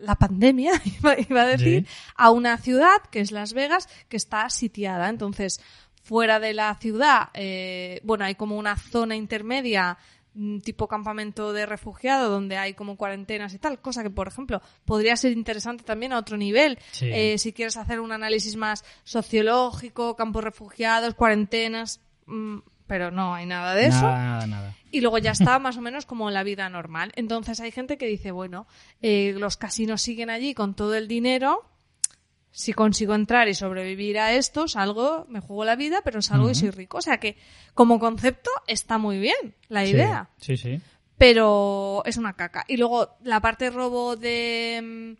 la pandemia, iba, a decir, Sí. a una ciudad, que es Las Vegas, que está sitiada. Entonces, fuera de la ciudad, eh, bueno, hay como una zona intermedia tipo campamento de refugiado donde hay como cuarentenas y tal, cosa que por ejemplo podría ser interesante también a otro nivel Sí. Eh, si quieres hacer un análisis más sociológico, campos refugiados, cuarentenas, mm, pero no hay nada de eso Nada, nada, nada. y luego ya está más o menos como la vida normal. Entonces hay gente que dice, bueno, eh, los casinos siguen allí con todo el dinero. Si consigo entrar y sobrevivir a esto, salgo, me juego la vida, pero salgo y soy rico. O sea que, como concepto, está muy bien la Sí, idea. Sí, sí. Pero es una caca. Y luego, la parte robo de.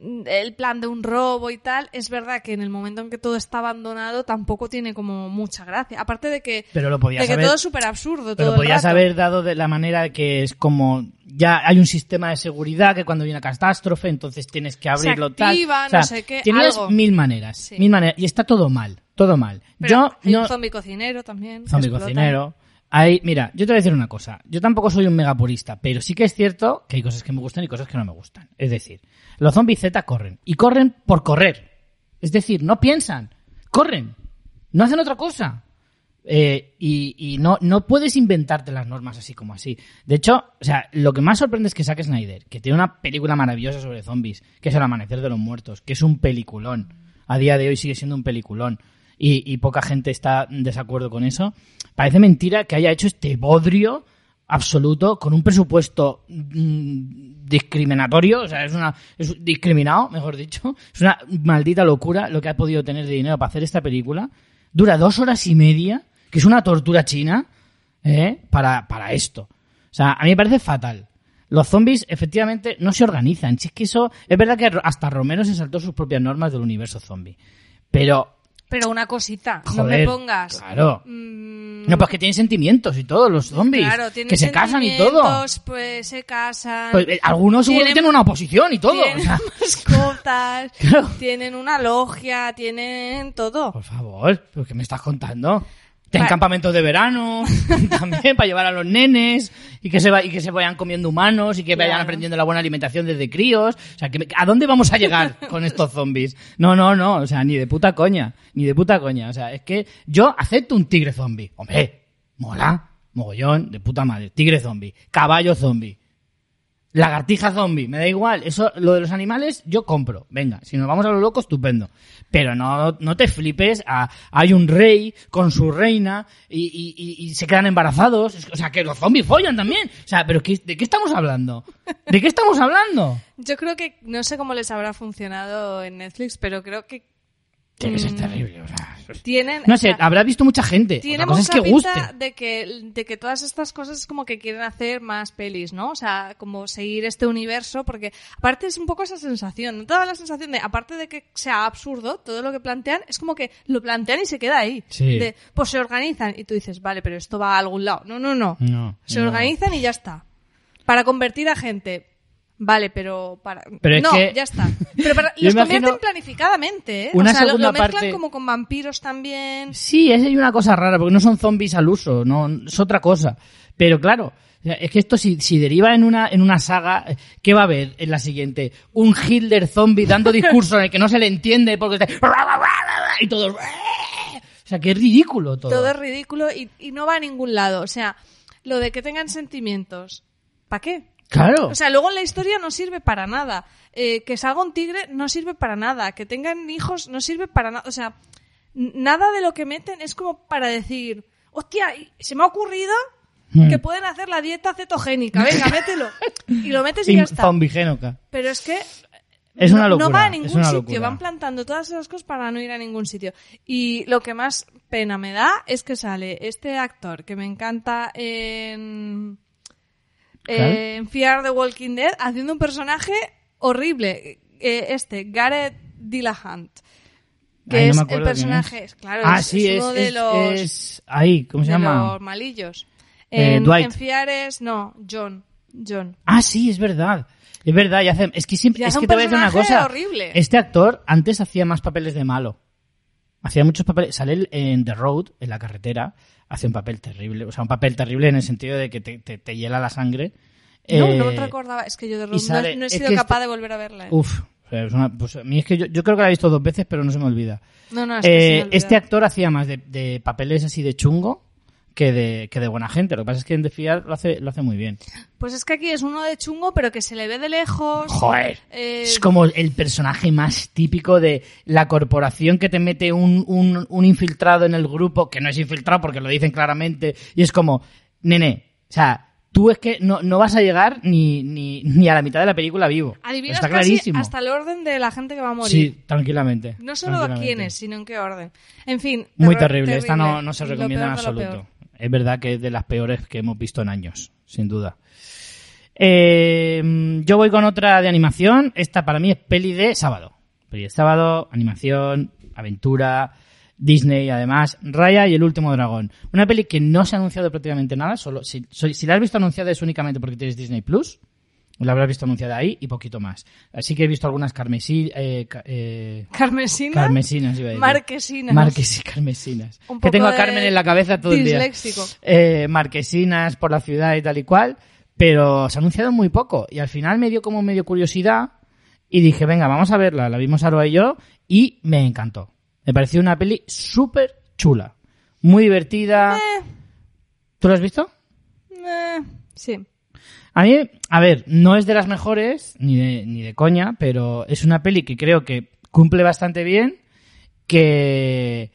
El plan de un robo y tal, es verdad que en el momento en que todo está abandonado tampoco tiene como mucha gracia. Aparte de que, Pero lo podías de que haber- todo es súper absurdo. Pero todo podías haber dado de la manera que es como ya hay un sistema de seguridad que cuando viene una catástrofe entonces tienes que abrirlo activa, tal. no sé qué, algo. mil maneras, Sí. mil maneras y está todo mal, todo mal. Pero yo hay no un zombie cocinero también. zombie cocinero. Hay, mira, yo te voy a decir una cosa. Yo tampoco soy un megapurista, pero sí que es cierto que hay cosas que me gustan y cosas que no me gustan. Es decir, los zombies Z corren. Y corren por correr. Es decir, no piensan. Corren. No hacen otra cosa. Eh, y y no, no puedes inventarte las normas así como así. De hecho, o sea, lo que más sorprende es que Zack Snyder, que tiene una película maravillosa sobre zombies, que es El Amanecer de los Muertos, que es un peliculón. A día de hoy sigue siendo un peliculón. Y, poca gente está en desacuerdo con eso. Parece mentira que haya hecho este bodrio absoluto con un presupuesto mm, discriminatorio, o sea, es una discriminado, mejor dicho, es una maldita locura lo que ha podido tener de dinero para hacer esta película. Dura dos horas y media, que es una tortura china, ¿eh? para, para esto. O sea, a mí me parece fatal. Los zombies efectivamente no se organizan. Si es que eso, es verdad que hasta Romero se saltó sus propias normas del universo zombie. Pero, Pero una cosita, no me pongas. Claro. mm, No, pues que tienen sentimientos y todos los zombies. Claro, tienen que se casan y todo. Pues se casan. Pues, eh, algunos seguro que Tienen- tienen una oposición y todo. Tienen o sea, mascotas, Claro. tienen una logia, tienen todo. por favor, ¿pero ¿qué me estás contando? Vale. campamentos de verano también para llevar a los nenes y que se va, y que se vayan comiendo humanos y que vayan aprendiendo la buena alimentación desde críos. O sea, que ¿a dónde vamos a llegar con estos zombies? No, no, no, o sea, ni de puta coña, ni de puta coña. O sea, es que yo acepto un tigre zombie. Hombre, mola, mogollón, de puta madre. Tigre zombie, caballo zombie. Lagartija zombie, me da igual. Eso, lo de los animales, yo compro. Venga, si nos vamos a lo loco, estupendo. Pero no, no te flipes a, hay un rey con su reina y, y- y- se quedan embarazados. O sea, que los zombies follan también. O sea, pero ¿qué- ¿de qué estamos hablando? ¿De qué estamos hablando? Yo creo que, no sé cómo les habrá funcionado en Netflix, pero creo que Tiene que ser Mm. terrible. O sea, tienen... no o sé, sea, habrá visto mucha gente. Tiene cosa es mucha que guste. de que, de que todas estas cosas es como que quieren hacer más pelis, ¿no? O sea, como seguir este universo, porque aparte es un poco esa sensación, ¿no? Toda la sensación de, aparte de que sea absurdo, todo lo que plantean, es como que lo plantean y se queda ahí. Sí. De, pues se organizan y tú dices, vale, pero esto va a algún lado. No, no, no. No, se no. organizan y ya está. Para convertir a gente. Vale, pero para... Pero es no, que- ya está. Pero para- los convierten planificadamente, ¿eh? una o sea, lo- mezclan parte- como con vampiros también. Sí, es una cosa rara, porque no son zombies al uso, no, es otra cosa. Pero claro, es que esto si, si deriva en una, en una saga, ¿qué va a haber en la siguiente? Un Hitler zombie dando discurso en el que no se le entiende porque está... y todo... O sea, que es ridículo todo. Todo es ridículo y, y no va a ningún lado. O sea, lo de que tengan sentimientos, ¿para qué? Claro. O sea, luego en la historia no sirve para nada. Eh, que salga un tigre no sirve para nada. Que tengan hijos no sirve para nada. O sea, nada de lo que meten es como para decir, hostia, se me ha ocurrido Hmm. que pueden hacer la dieta cetogénica. Venga, mételo. Y lo metes y ya está. zombigénoca. Pero es que Es no, va a ningún sitio, van plantando todas esas cosas para no ir a ningún sitio. Y lo que más pena me da es que sale este actor que me encanta en... Eh, en Fear the Walking Dead haciendo un personaje horrible. Eh, este, Gareth Dillahunt. Que Ay, no es el personaje, claro, ah, es, sí, es es, uno de es- los, es- Ahí, ¿cómo se de llama? los malillos. Eh, En, Dwight. en Fear es, no, John. John. Ah, sí, es verdad. Es verdad, y hace, es que siempre, es que te voy a decir una cosa. horrible. Este actor antes hacía más papeles de malo. Hacía muchos papeles. Sale en The Road, en la carretera, hace un papel terrible. O sea, un papel terrible en el sentido de que te, te- te hiela la sangre. No, Eh, no me recordaba. Es que yo de Road no- sale- no, he sido capaz este- de volver a verla. ¿eh? Uf, o sea, es una- pues a mí es que yo, yo creo que la he visto dos veces, pero no se me olvida. No, no, es que se me Eh, este actor hacía más de, de papeles así de chungo que de, que de buena gente. Lo que pasa es que en The Fear lo hace, lo hace muy bien. Pues es que aquí es uno de chungo, pero que se le ve de lejos. Joder. Eh, Es como el personaje más típico de la corporación que te mete un, un, un infiltrado en el grupo, que no es infiltrado porque lo dicen claramente, y es como, nene, o sea, tú es que no, no vas a llegar ni, ni, ni a la mitad de la película vivo. Adivinas Está casi clarísimo. hasta el orden de la gente que va a morir. Sí, tranquilamente. No solo a quiénes, sino en qué orden. En fin. Muy terrible. Esta no, no se recomienda en absoluto. Es verdad que es de las peores que hemos visto en años, sin duda. Eh, yo voy con otra de animación. Esta para mí es peli de sábado. Peli de sábado, animación, aventura, Disney, además, Raya y el último dragón. Una peli que no se ha anunciado prácticamente nada. Solo si, si la has visto anunciada es únicamente porque tienes Disney Plus. La habrás visto anunciada ahí y poquito más. Así que he visto algunas carmesí, eh, ca- eh, Carmesina. carmesinas, iba a decir. Marquesinas. Marques y carmesinas. Un Que tengo a Carmen en la cabeza todo el día. disléxico. Eh, marquesinas por la ciudad y tal y cual. Pero se ha anunciado muy poco. Y al final me dio como medio curiosidad. Y dije, venga, vamos a verla. La vimos Aroa y yo. Y me encantó. Me pareció una peli súper chula. Muy divertida. Eh, ¿Tú la has visto? eh, sí. A mí, a ver, no es de las mejores, ni de, ni de coña, pero es una peli que creo que cumple bastante bien, que,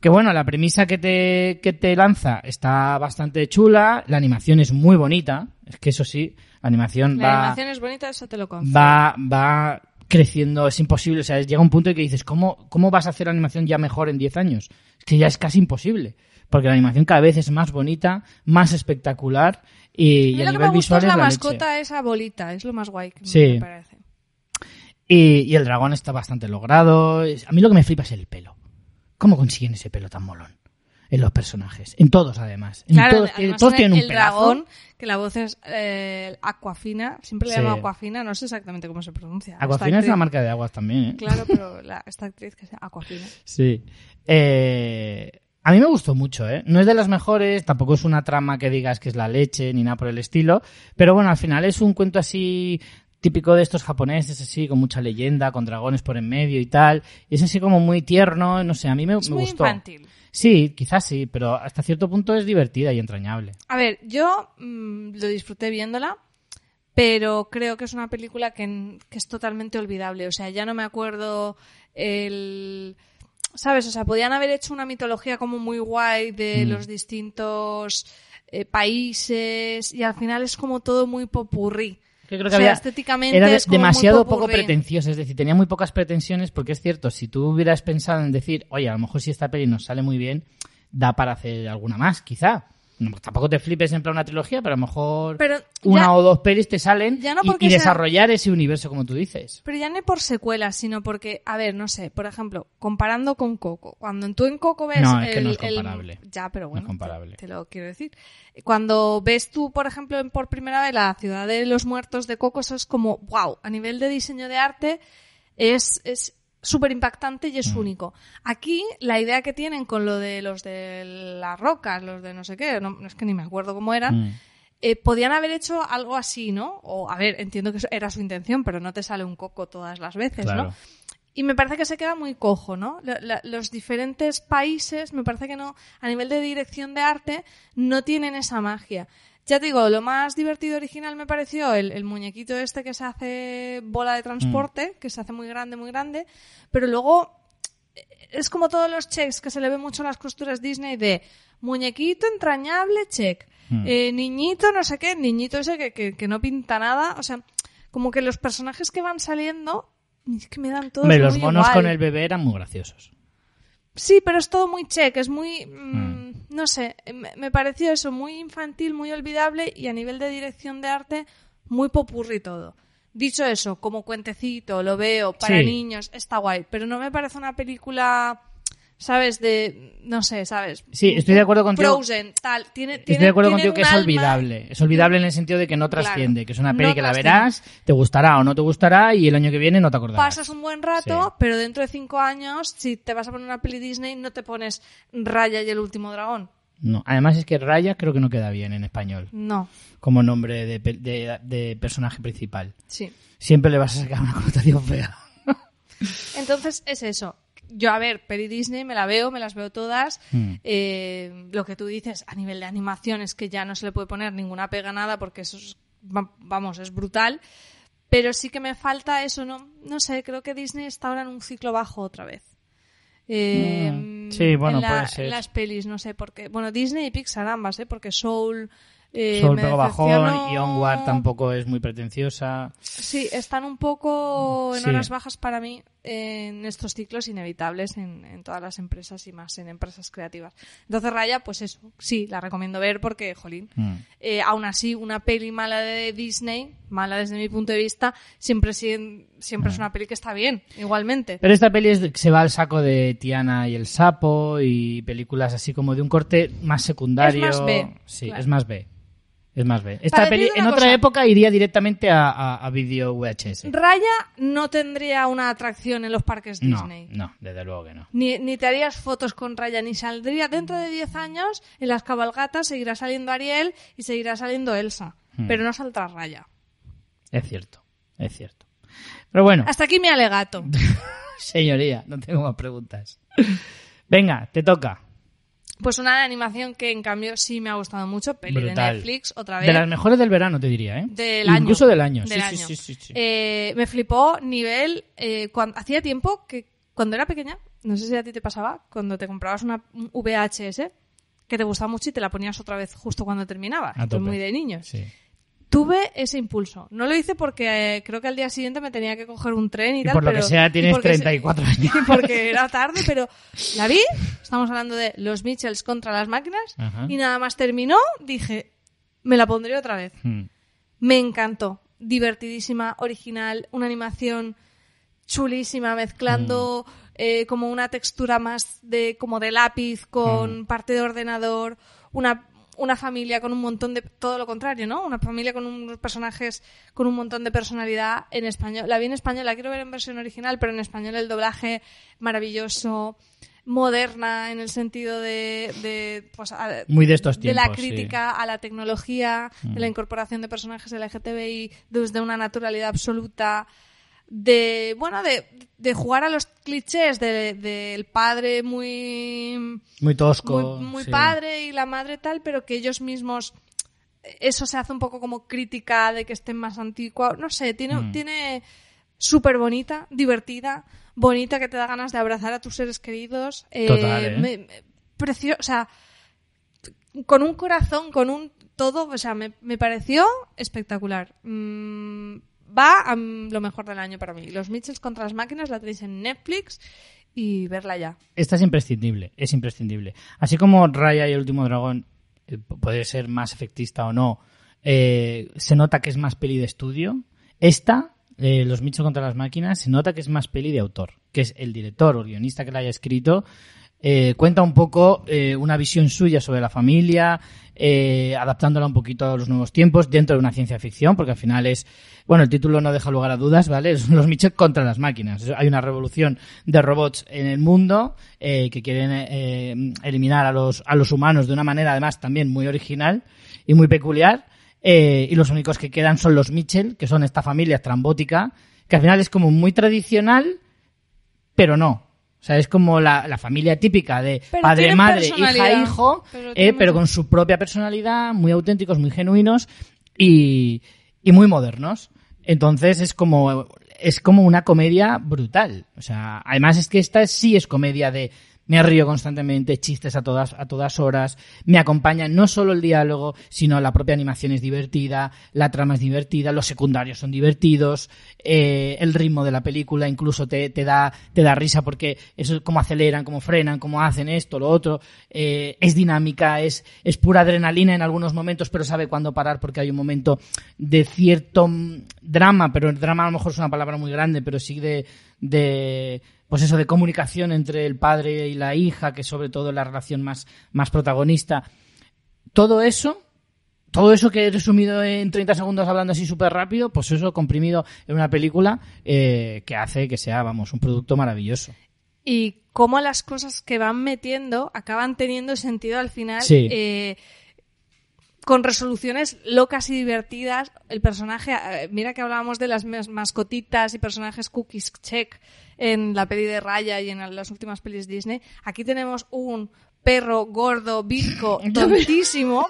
que bueno, la premisa que te, que te lanza está bastante chula, la animación es muy bonita, es que eso sí, la animación La va, animación es bonita, eso te lo confío. va, va creciendo, es imposible, o sea, llega un punto en que dices, ¿cómo, cómo vas a hacer la animación ya mejor en 10 años? Es que ya es casi imposible, porque la animación cada vez es más bonita, más espectacular y, y a lo que nivel visual es la, la leche. mascota, esa bolita. Es lo más guay que Sí. me parece. Y, y el dragón está bastante logrado. A mí lo que me flipa es el pelo. ¿Cómo consiguen ese pelo tan molón? En los personajes. En todos, además. En Claro, todos, además todos en tienen un el pelazo. dragón, que la voz es eh, Aquafina, siempre le Sí. llamo Aquafina, no sé exactamente cómo se pronuncia. Aquafina es una marca de aguas también, ¿eh? Claro, pero la- esta actriz que es Aquafina. Sí. Eh, a mí me gustó mucho, ¿eh? No es de las mejores, tampoco es una trama que digas que es la leche ni nada por el estilo, pero bueno, al final es un cuento así típico de estos japoneses, así, con mucha leyenda, con dragones por en medio y tal. Y es así como muy tierno, no sé, a mí me, Es me muy gustó. infantil. Sí, quizás sí, pero hasta cierto punto es divertida y entrañable. A ver, yo mm, lo disfruté viéndola, pero creo que es una película que, que es totalmente olvidable. O sea, ya no me acuerdo el... ¿Sabes? O sea, podían haber hecho una mitología como muy guay de Mm. los distintos eh, países y al final es como todo muy popurrí. Que creo O que sea, había, estéticamente era es demasiado poco popurrí. pretenciosa, es decir, tenía muy pocas pretensiones porque es cierto, si tú hubieras pensado en decir, oye, a lo mejor si esta peli nos sale muy bien, da para hacer alguna más, quizá. No, tampoco te flipes en plan una trilogía, pero a lo mejor Pero una ya- o dos pelis te salen ya no y- sea- desarrollar ese universo como tú dices. Pero ya no por secuelas, sino porque, a ver, no sé, por ejemplo, comparando con Coco. Cuando tú en Coco ves. No, es que el- no es el- comparable. ya, pero No es bueno. comparable. Te, te lo quiero decir. Cuando ves tú, por ejemplo, en por primera vez la ciudad de los muertos de Coco, eso es como, wow, a nivel de diseño de arte es. es súper impactante y Mm. es único. Aquí, la idea que tienen con lo de los de las rocas, los de no sé qué, no, es que ni me acuerdo cómo eran, Mm. eh, podían haber hecho algo así, ¿no? O, a ver, entiendo que eso era su intención, pero no te sale un coco todas las veces, Claro. ¿no? Y me parece que se queda muy cojo, ¿no? La- la- los diferentes países, me parece que no, a nivel de dirección de arte, no tienen esa magia. Ya te digo, lo más divertido original me pareció el, el muñequito este que se hace bola de transporte, que se hace muy grande, muy grande, pero luego eh, es como todos los checks que se le ve mucho en las costuras Disney de muñequito entrañable, check. Hmm. Eh, niñito, no sé qué, niñito ese que, que, que no pinta nada. O sea, como que los personajes que van saliendo, es que me dan todos Hombre, muy los monos igual. con el bebé eran muy graciosos. Sí, pero es todo muy check, es muy... mm, No sé, me, me pareció eso muy infantil, muy olvidable y a nivel de dirección de arte muy popurri todo. Dicho eso, como cuentecito, lo veo, para Sí. niños, está guay, pero no me parece una película, ¿sabes? De... no sé, ¿sabes? Sí, estoy de acuerdo contigo. Frozen, tal. Tiene, Estoy tiene- de acuerdo contigo que es alma- olvidable. Es olvidable en el sentido de que no Claro. trasciende, que es una No peli que la verás, te gustará o no te gustará y el año que viene no te acordarás. Pasas un buen rato, Sí. pero dentro de cinco años, si te vas a poner una peli Disney, no te pones Raya y el último dragón. No, además es que Raya creo que no queda bien en español No, como nombre de, de- de personaje principal. sí. Siempre le vas a sacar una connotación fea. Entonces es eso. Yo, a ver, peli Disney me la veo, me las veo todas. Mm. Eh, lo que tú dices a nivel de animación es que ya no se le puede poner ninguna pega nada porque eso es, va- vamos, es brutal. Pero sí que me falta eso, no, no sé, creo que Disney está ahora en un ciclo bajo otra vez. Eh, Mm, sí, bueno, en la- puede ser. en las pelis, no sé por qué. Bueno, Disney y Pixar ambas, ¿eh? Porque Soul. Eh, Soul me pegó bajón y Onward tampoco es muy pretenciosa. Sí, están un poco en Sí. horas bajas para mí en estos ciclos inevitables en, en todas las empresas y más en empresas creativas. Entonces, Raya, pues eso, sí, la recomiendo ver porque, jolín, Mm. eh, aún así, una peli mala de Disney, mala desde mi punto de vista, siempre, siempre es una peli que está bien, igualmente. Pero esta peli es se va al saco de Tiana y el sapo y películas así como de un corte más secundario. Es más B, Sí, claro. es más B. Es más B. Esta peli en otra época iría directamente a, a, a video VHS. Raya no tendría una atracción en los parques No, Disney. no, desde luego que no. Ni, ni te harías fotos con Raya, ni saldría dentro de 10 años en las cabalgatas, seguirá saliendo Ariel y seguirá saliendo Elsa. Hmm. Pero no saldrá Raya. Es cierto, es cierto. Pero bueno, Hasta aquí mi alegato. señoría, no tengo más preguntas. Venga, te toca. Pues una de animación que en cambio sí me ha gustado mucho, peli Brutal. de Netflix, otra vez. De las mejores del verano, te diría, ¿eh? Del año. Incluso del año. Del sí, año. sí, sí. Eh, me flipó nivel. Eh, cuan- hacía tiempo que cuando era pequeña, no sé si a ti te pasaba, cuando te comprabas una un VHS que te gustaba mucho y te la ponías otra vez justo cuando terminabas. A Esto es tope. muy de niños. Tuve ese impulso. No lo hice porque eh, creo que al día siguiente me tenía que coger un tren y, Y tal. por lo pero- que sea, y tienes se- 34 años. y porque era tarde, pero la vi. Estamos hablando de los Mitchells contra las máquinas. Ajá. Y nada más terminó, dije, me la pondré otra vez. Mm. Me encantó. Divertidísima, original, una animación chulísima, mezclando Mm. eh, como una textura más de como de lápiz con parte de ordenador, una una familia con un montón de todo lo contrario, ¿no? Una familia con unos personajes con un montón de personalidad en español. La vi en español, la quiero ver en versión original, pero en español el doblaje maravilloso, moderna en el sentido de, de pues a- Muy de estos de la tiempos, sí. Mm. crítica a la tecnología, de la incorporación de personajes LGTBI desde una naturalidad absoluta, de, bueno, de, de jugar a los clichés de- del padre muy, Muy tosco. muy, muy sí. padre y la madre tal, pero que ellos mismos, eso se hace un poco como crítica de que estén más antigua, no sé, tiene, Mm. tiene súper bonita, divertida, bonita que te da ganas de abrazar a tus seres queridos. eh, Total, ¿eh? me- me- precio- o sea, con un corazón, con un todo, o sea, me, me pareció espectacular. Mm, va a lo mejor del año para mí. Los Mitchells contra las máquinas la tenéis en Netflix y verla ya. Esta es imprescindible, es imprescindible. Así como Raya y el último dragón eh, puede ser más efectista o no, eh, se nota que es más peli de estudio. Esta, eh, Los Michos contra las máquinas, se nota que es más peli de autor, que es el director o guionista que la haya escrito. Eh, cuenta un poco eh, una visión suya sobre la familia, eh, adaptándola un poquito a los nuevos tiempos dentro de una ciencia ficción, porque al final es, bueno, el título no deja lugar a dudas, ¿vale? Son los Mitchell contra las máquinas. Hay una revolución de robots en el mundo eh, que quieren eh, eliminar a los, a los humanos de una manera además también muy original y muy peculiar. eh, y los únicos que quedan son los Mitchell, que son esta familia estrambótica, que al final es como muy tradicional, pero no. O sea, es como la, la familia típica de Pero padre, madre, hija, hijo, Pero eh, pero con su propia personalidad, muy auténticos, muy genuinos y, y muy modernos. Entonces es como, es como una comedia brutal. O sea, además es que esta sí es comedia de me río constantemente, chistes a todas, a todas horas, me acompaña no solo el diálogo, sino la propia animación es divertida, la trama es divertida, los secundarios son divertidos, eh, el ritmo de la película incluso te, te, da, te da risa porque eso es cómo aceleran, cómo frenan, cómo hacen esto, lo otro, eh, es dinámica, es, es pura adrenalina en algunos momentos, pero sabe cuándo parar porque hay un momento de cierto drama, pero el drama a lo mejor es una palabra muy grande, pero sí de, de pues eso, de comunicación entre el padre y la hija, que sobre todo es la relación más, más protagonista. Todo eso, todo eso que he resumido en 30 segundos hablando así súper rápido, pues eso comprimido en una película eh, que hace que sea, vamos, un producto maravilloso. Y cómo las cosas que van metiendo acaban teniendo sentido al final. Sí. eh, con resoluciones locas y divertidas. El personaje, eh, mira que hablábamos de las mas- mascotitas y personajes cookies check en la peli de Raya y en las últimas pelis Disney. Aquí tenemos un perro gordo, bizco, tontísimo.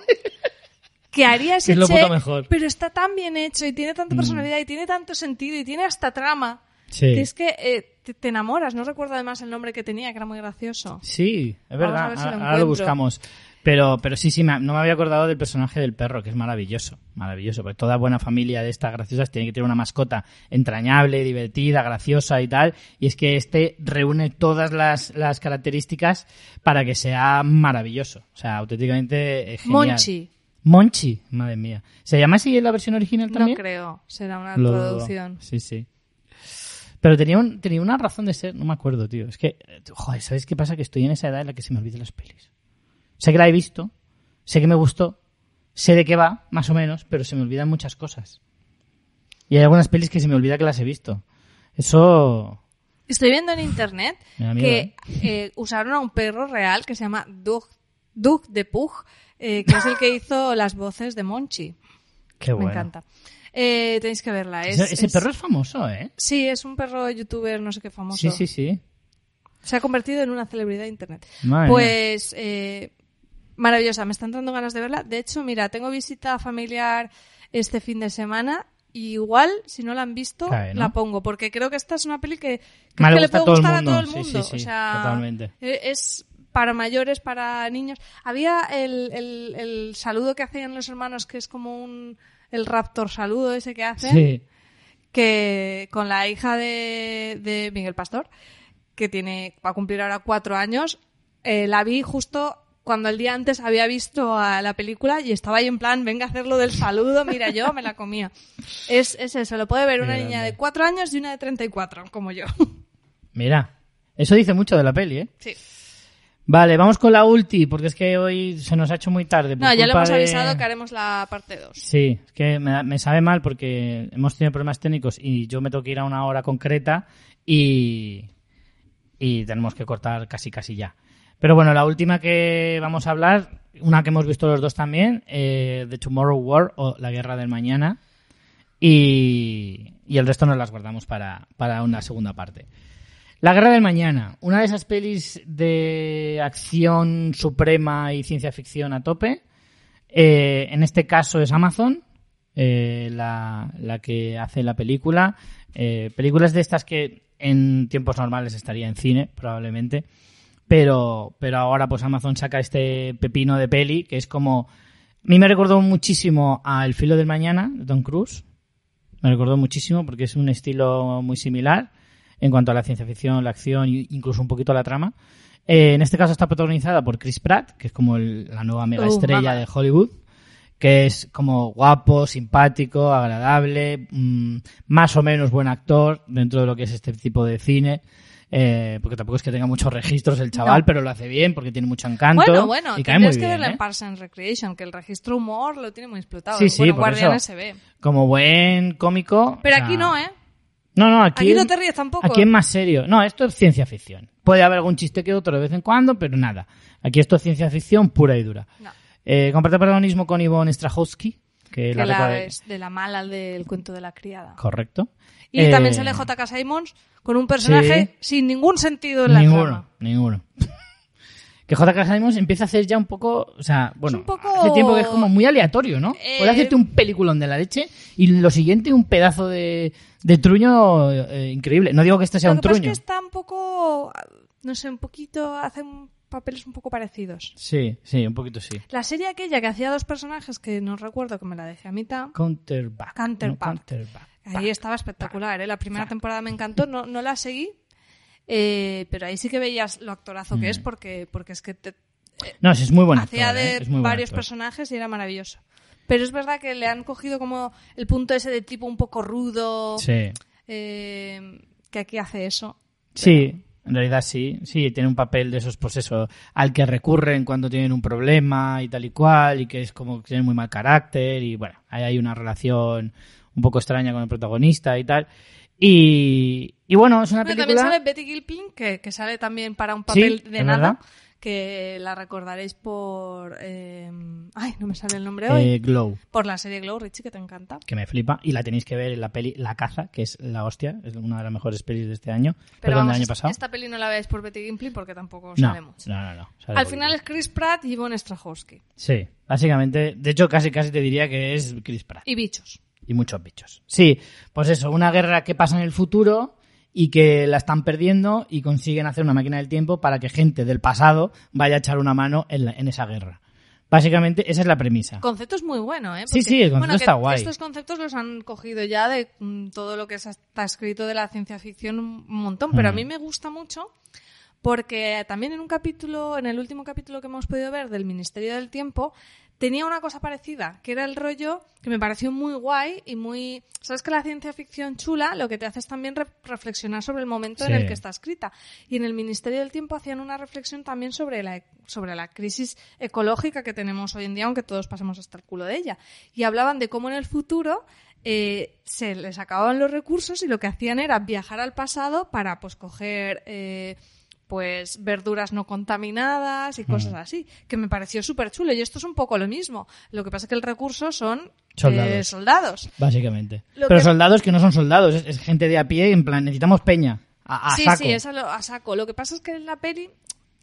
Que haría ese es lo puto check, mejor. Mm. pero está tan bien hecho y tiene tanta personalidad y tiene tanto sentido y tiene hasta trama Sí. que es que eh, te, te enamoras. No recuerdo además el nombre que tenía, que era muy gracioso. Sí, es Vamos a verdad. ver si lo ahora, lo buscamos. Pero, pero sí, sí, me- no me había acordado del personaje del perro, que es maravilloso. Maravilloso. Porque toda buena familia de estas graciosas tiene que tener una mascota entrañable, divertida, graciosa y tal. Y es que este reúne todas las, las características para que sea maravilloso. O sea, auténticamente eh, genial. Monchi. Monchi, madre mía. ¿Se llama así en la versión original también? No creo, será una Lo traducción. Sí, sí. Pero tenía, un, tenía una razón de ser, no me acuerdo, tío. Es que, joder, ¿sabes qué pasa? Que estoy en esa edad en la que se me olvidan las pelis. Sé que la he visto, sé que me gustó, sé de qué va, más o menos, pero se me olvidan muchas cosas. Y hay algunas pelis que se me olvida que las he visto. Eso... Estoy viendo en internet miedo, que eh, usaron a un perro real que se llama Doug, Doug de Pug, eh, que es el que hizo las voces de Monchi. Qué bueno. Me encanta. Eh, tenéis que verla. Es, Ese, ese es- perro es famoso, ¿eh? Sí, es un perro youtuber, no sé qué famoso. Sí, sí, sí. Se ha convertido en una celebridad de internet. Madre. Pues eh, maravillosa, me están dando ganas de verla. De hecho, mira, tengo visita familiar este fin de semana. y igual, si no la han visto, la pongo, porque creo que esta es una peli que, que, Me es que le puede gustar a todo el Sí, mundo. sí, sí, o sea, totalmente. e- es para mayores, para niños. Había el, el, el saludo que hacían los hermanos, que es como un el raptor saludo ese que hacen Sí. que con la hija de, de Miguel Pastor, que tiene, va a cumplir ahora cuatro años, eh, la vi justo cuando el día antes había visto a la película y estaba ahí en plan, venga a hacerlo del saludo, mira, yo me la comía. Es, es eso, lo puede ver una niña de cuatro años y una de 34, como yo. Mira, eso dice mucho de la peli, ¿eh? Sí. Vale, vamos con la ulti, porque es que hoy se nos ha hecho muy tarde. No, ya le hemos de- avisado que haremos la parte 2. Sí, es que me sabe mal porque hemos tenido problemas técnicos y yo me tengo que ir a una hora concreta y, y tenemos que cortar casi casi ya. Pero bueno, la última que vamos a hablar, una que hemos visto los dos también, eh, The Tomorrow War o La Guerra del Mañana. Y, el resto nos las guardamos para, para una segunda parte. La Guerra del Mañana, una de esas pelis de acción suprema y ciencia ficción a tope. Eh, en este caso es Amazon, eh, la, la que hace la película. Eh, películas de estas que en tiempos normales estaría en cine, probablemente. Pero, pero ahora pues Amazon saca este pepino de peli que es como... A mí me recordó muchísimo a El filo del mañana de Tom Cruise. Me recordó muchísimo porque es un estilo muy similar en cuanto a la ciencia ficción, la acción e incluso un poquito la trama. Eh, en este caso está protagonizada por Chris Pratt, que es como el- la nueva mega Uh, estrella de Hollywood, que es como guapo, simpático, agradable, mm, más o menos buen actor dentro de lo que es este tipo de cine. Eh, porque tampoco es que tenga muchos registros el chaval, No. pero lo hace bien porque tiene mucho encanto. Bueno, bueno, y cae muy que bien, verla ¿eh? en Parks and Recreation, que el registro humor lo tiene muy explotado. Sí, sí, bueno, por Guardianes eso. se ve. Como buen cómico. Pero o sea, aquí no, ¿eh? No, no, aquí, Aquí no te ríes tampoco. Aquí es más serio. No, esto es ciencia ficción. Puede haber algún chiste que otro de vez en cuando, pero nada. Aquí esto es ciencia ficción pura y dura. No. Eh, comparte protagonismo con Ivonne Strahovski, que, Que la, la es de la mala del cuento de la criada. Correcto. Y Eh, también sale J.K. Simons con un personaje sin ningún sentido en la Ninguno, trama. ninguno. que J.K. Simons empieza a hacer ya un poco, o sea, bueno, un poco- hace tiempo que es como muy aleatorio, ¿no? Eh, Puede hacerte un peliculón de la leche y lo siguiente un pedazo de, de truño eh, increíble. No digo que este sea Lo un que pasa es truño. que está un poco... no sé, un poquito, hacen papeles un poco parecidos. Sí, sí, un poquito sí. La serie aquella que hacía dos personajes que no recuerdo que me la dejé a mitad. Counterback. Counterback. No, counterback. Ahí estaba espectacular, ¿eh? La primera temporada me encantó, no, no la seguí, eh, pero ahí sí que veías lo actorazo que es Mm. porque, porque es que te, No, sí, es muy bueno. hacía de buen varios personajes y era maravilloso. Pero es verdad que le han cogido como el punto ese de tipo un poco rudo, Sí. eh, que aquí hace eso. Sí, en realidad sí. Sí, tiene un papel de esos, pues eso, al que recurren cuando tienen un problema y tal y cual, y que es como que tiene muy mal carácter, y bueno, ahí hay una relación un poco extraña con el protagonista y tal. Y, y bueno, es una Pero también sale Betty Gilpin, que, que sale también para un Sí, papel de nada, verdad. Que la recordaréis por... eh, ay, no me sale el nombre hoy. eh, Glow, Por la serie Glow, Richie, que te encanta. que me flipa, y la tenéis que ver en la peli La Caza, que es la hostia, es una de las mejores pelis de este año, Pero perdón, vamos, del año esta- pasado. esta peli no la veáis por Betty Gilpin porque tampoco No, sale mucho. no, no, no, sale Al final es Chris Pratt y Yvonne Strahovski. Sí, básicamente, de hecho casi casi te diría que es Chris Pratt. Y bichos. y muchos bichos. Sí, pues eso, una guerra que pasa en el futuro y que la están perdiendo y consiguen hacer una máquina del tiempo para que gente del pasado vaya a echar una mano en, la- en esa guerra. Básicamente, esa es la premisa. Concepto es muy bueno, ¿eh? Sí, sí, el concepto bueno, está guay. Estos conceptos los han cogido ya de mm, todo lo que es- está escrito de la ciencia ficción un montón, pero a Mm. mí me gusta mucho porque también en un capítulo, en el último capítulo que hemos podido ver del Ministerio del Tiempo, tenía una cosa parecida, que era el rollo que me pareció muy guay y muy... ¿Sabes que la ciencia ficción chula lo que te hace es también re- reflexionar sobre el momento en el que está escrita? Y en el Ministerio del Tiempo hacían una reflexión también sobre la, sobre la crisis ecológica que tenemos hoy en día, aunque todos pasemos hasta el culo de ella. Y hablaban de cómo en el futuro eh, se les acababan los recursos y lo que hacían era viajar al pasado para pues coger... eh, pues verduras no contaminadas y cosas así, que me pareció súper chulo. Y esto es un poco lo mismo. Lo que pasa es que el recurso son Soldados. eh, soldados. Básicamente. Lo Pero que- soldados que no son soldados, es, es gente de a pie, en plan, necesitamos peña. A, a sí, saco. sí, es a, lo- a saco. Lo que pasa es que en la peli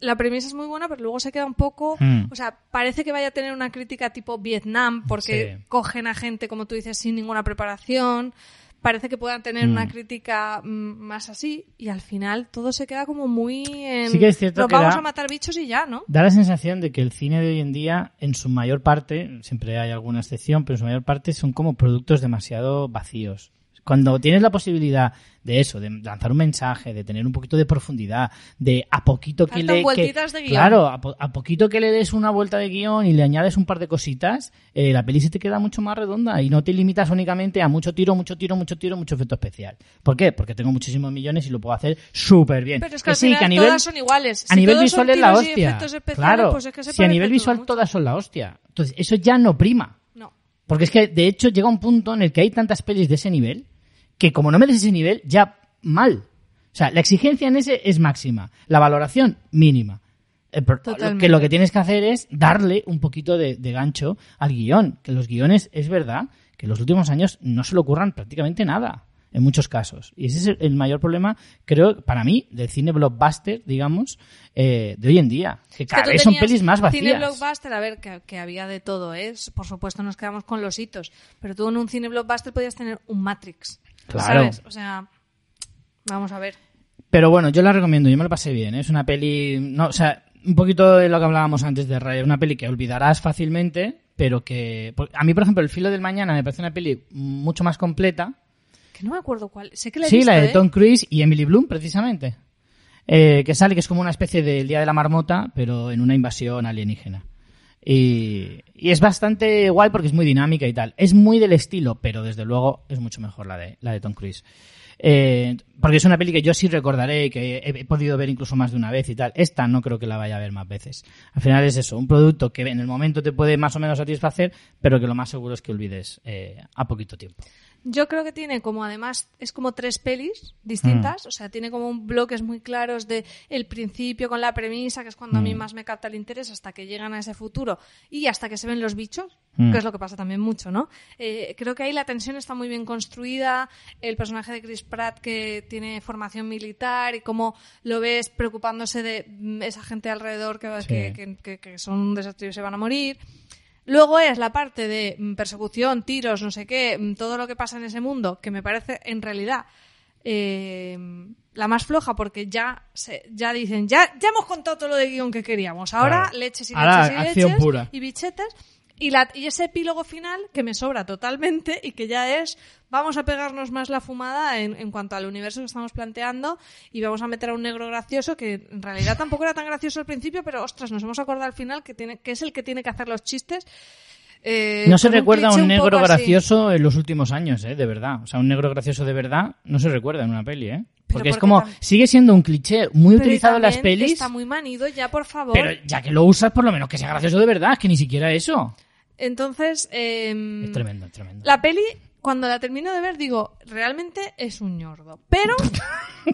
la premisa es muy buena, pero luego se queda un poco... Hmm. O sea, parece que vaya a tener una crítica tipo Vietnam, porque Sí. cogen a gente, como tú dices, sin ninguna preparación. Parece que puedan tener una crítica mm, más así, y al final todo se queda como muy en... Sí que es cierto Nos que vamos da- a matar bichos y ya, ¿no? Da la sensación de que el cine de hoy en día, en su mayor parte, siempre hay alguna excepción, pero en su mayor parte son como productos demasiado vacíos. Cuando tienes la posibilidad de eso, de lanzar un mensaje, de tener un poquito de profundidad, de a poquito que le... que- de guion. claro, a, po- a poquito que le des una vuelta de guion y le añades un par de cositas, eh, la peli se te queda mucho más redonda y no te limitas únicamente a mucho tiro, mucho tiro, mucho tiro, mucho efecto especial. ¿Por qué? Porque tengo muchísimos millones y lo puedo hacer súper bien. Pero es que al sí, final que a nivel, todas son iguales. a Si nivel todos son visual es la hostia. Claro, pues es que se si a nivel visual mucho. todas son la hostia. Entonces, eso ya no prima. No. Porque es que, de hecho, llega un punto en el que hay tantas pelis de ese nivel que como no mereces ese nivel, ya mal. O sea, la exigencia en ese es máxima. La valoración, mínima. Eh, lo que lo que tienes que hacer es darle un poquito de, de gancho al guion. Que los guiones, es verdad, que en los últimos años no se le ocurran prácticamente nada. En muchos casos. Y ese es el, mayor problema, creo, para mí, del cine blockbuster, digamos, eh, de hoy en día. Que cada vez son pelis más Cine vacías. blockbuster, a ver, que, que había de todo, ¿eh? Por supuesto nos quedamos con los hitos. Pero tú en un cine blockbuster podías tener un Matrix. Claro. ¿Sabes? O sea, vamos a ver. Pero bueno, yo la recomiendo, yo me lo pasé bien. ¿eh? Es una peli. No, o sea, un poquito de lo que hablábamos antes de Ray. Es una peli que olvidarás fácilmente, pero que. A mí, por ejemplo, El filo del mañana me parece una peli mucho más completa. Que no me acuerdo cuál. Sé que la he Sí, visto, la de ¿eh? Tom Cruise y Emily Bloom, precisamente. Eh, que sale, que es como una especie del Día de la Marmota, pero en una invasión alienígena. Y, es bastante guay porque es muy dinámica y tal. Es muy del estilo, pero desde luego es mucho mejor la de, la de Tom Cruise. Eh, porque es una peli que yo sí recordaré y que he, he podido ver incluso más de una vez y tal. Esta no creo que la vaya a ver más veces. Al final es eso, un producto que en el momento te puede más o menos satisfacer, pero que lo más seguro es que olvides eh, a poquito tiempo. Yo creo que tiene como además, es como tres pelis distintas, Mm. o sea, tiene como un bloques muy claros de el principio con la premisa, que es cuando a mí Mm. más me capta el interés, hasta que llegan a ese futuro y hasta que se ven los bichos, Mm. que es lo que pasa también mucho, ¿no? Eh, creo que ahí la tensión está muy bien construida, el personaje de Chris Pratt que tiene formación militar y cómo lo ves preocupándose de esa gente alrededor que, Sí. que, que- que- que son un desastre y se van a morir. Luego es la parte de mm, persecución, tiros, no sé qué, mm, todo lo que pasa en ese mundo, que me parece en realidad eh, la más floja porque ya se, ya dicen, ya, ya hemos contado todo lo de guion que queríamos. Ahora Claro. leches y Ahora, leches y leches pura. y bichetes. Y, la, y ese epílogo final que me sobra totalmente y que ya es vamos a pegarnos más la fumada en, en cuanto al universo que estamos planteando y vamos a meter a un negro gracioso que en realidad tampoco era tan gracioso al principio, pero ostras, nos hemos acordado al final que, tiene, que es el que tiene que hacer los chistes. eh, No se recuerda cliché un negro así. gracioso en los últimos años, ¿eh? De verdad. O sea, un negro gracioso de verdad no se recuerda en una peli, ¿eh? Porque es como... Sigue siendo un cliché muy Pero utilizado en las pelis, Está muy manido ya, por favor. pero ya que lo usas, por lo menos que sea gracioso de verdad. Es que ni siquiera eso. Entonces, em, Es tremendo, es tremendo. la peli, cuando la termino de ver, digo, realmente es un ñordo. Pero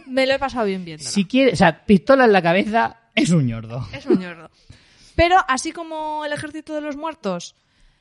me lo he pasado bien viéndola. Si quieres... O sea, pistola en la cabeza es un ñordo. Es un ñordo. Pero así como El Ejército de los Muertos,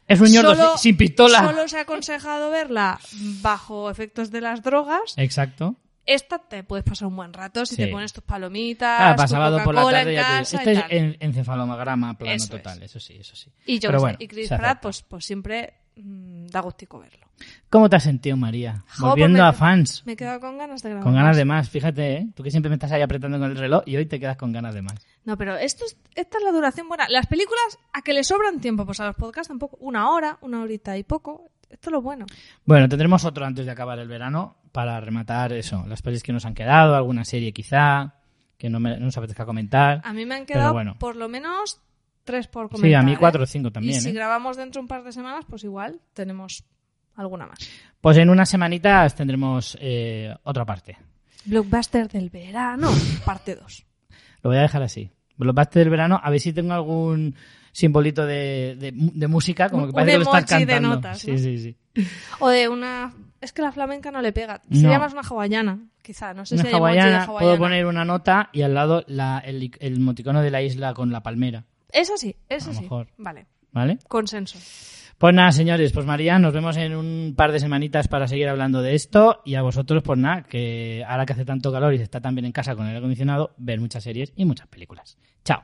Es un ñordo solo- sin pistola. Solo se ha aconsejado verla bajo efectos de las drogas. Exacto. Esta te puedes pasar un buen rato si Sí. te pones tus palomitas, Ah, sábado por la tarde en ya te- y es encefalograma plano Eso es. total, eso sí, eso sí. Y yo Pero bueno, y Chris Pratt, pues, pues siempre mm, da gustico verlo. ¿Cómo te has sentido, María? Jo, Volviendo pues me- a fans. Me he quedado con ganas de grabar. Con ganas más. de más, fíjate, ¿eh? Tú que siempre me estás ahí apretando con el reloj y hoy te quedas con ganas de más. No, pero esto es- esta es la duración buena. Las películas, a que le sobran tiempo, pues a los podcasts tampoco. Una hora, una horita y poco. Esto es lo bueno. Bueno, tendremos otro antes de acabar el verano para rematar eso, las pelis que nos han quedado, alguna serie quizá, que no, me- no nos apetezca comentar. A mí me han quedado bueno. por lo menos tres por comentar. Sí, a mí ¿eh? cuatro o cinco también, Y si ¿eh? grabamos dentro de un par de semanas, pues igual tenemos alguna más. Pues en unas semanitas tendremos eh, otra parte. Blockbuster del verano, parte 2. Lo voy a dejar así. Blockbuster del verano, a ver si tengo algún simbolito de, de, de música, como que Un parece que lo estás emoji de cantando. notas, sí, ¿no? sí, sí. O de una... Es que la flamenca no le pega. No. Sería más una hawaiana, quizá. No sé Una si hay emoji de hawaiana, hawaiana. puedo poner una nota y al lado la, el, el emoticono de la isla con la palmera, Eso sí, eso A lo sí. mejor. Vale, ¿vale? consenso. Pues nada, señores, pues María, nos vemos en un par de semanitas para seguir hablando de esto y a vosotros, pues nada, que ahora que hace tanto calor y se está tan bien en casa con el aire acondicionado, ver muchas series y muchas películas. Chao.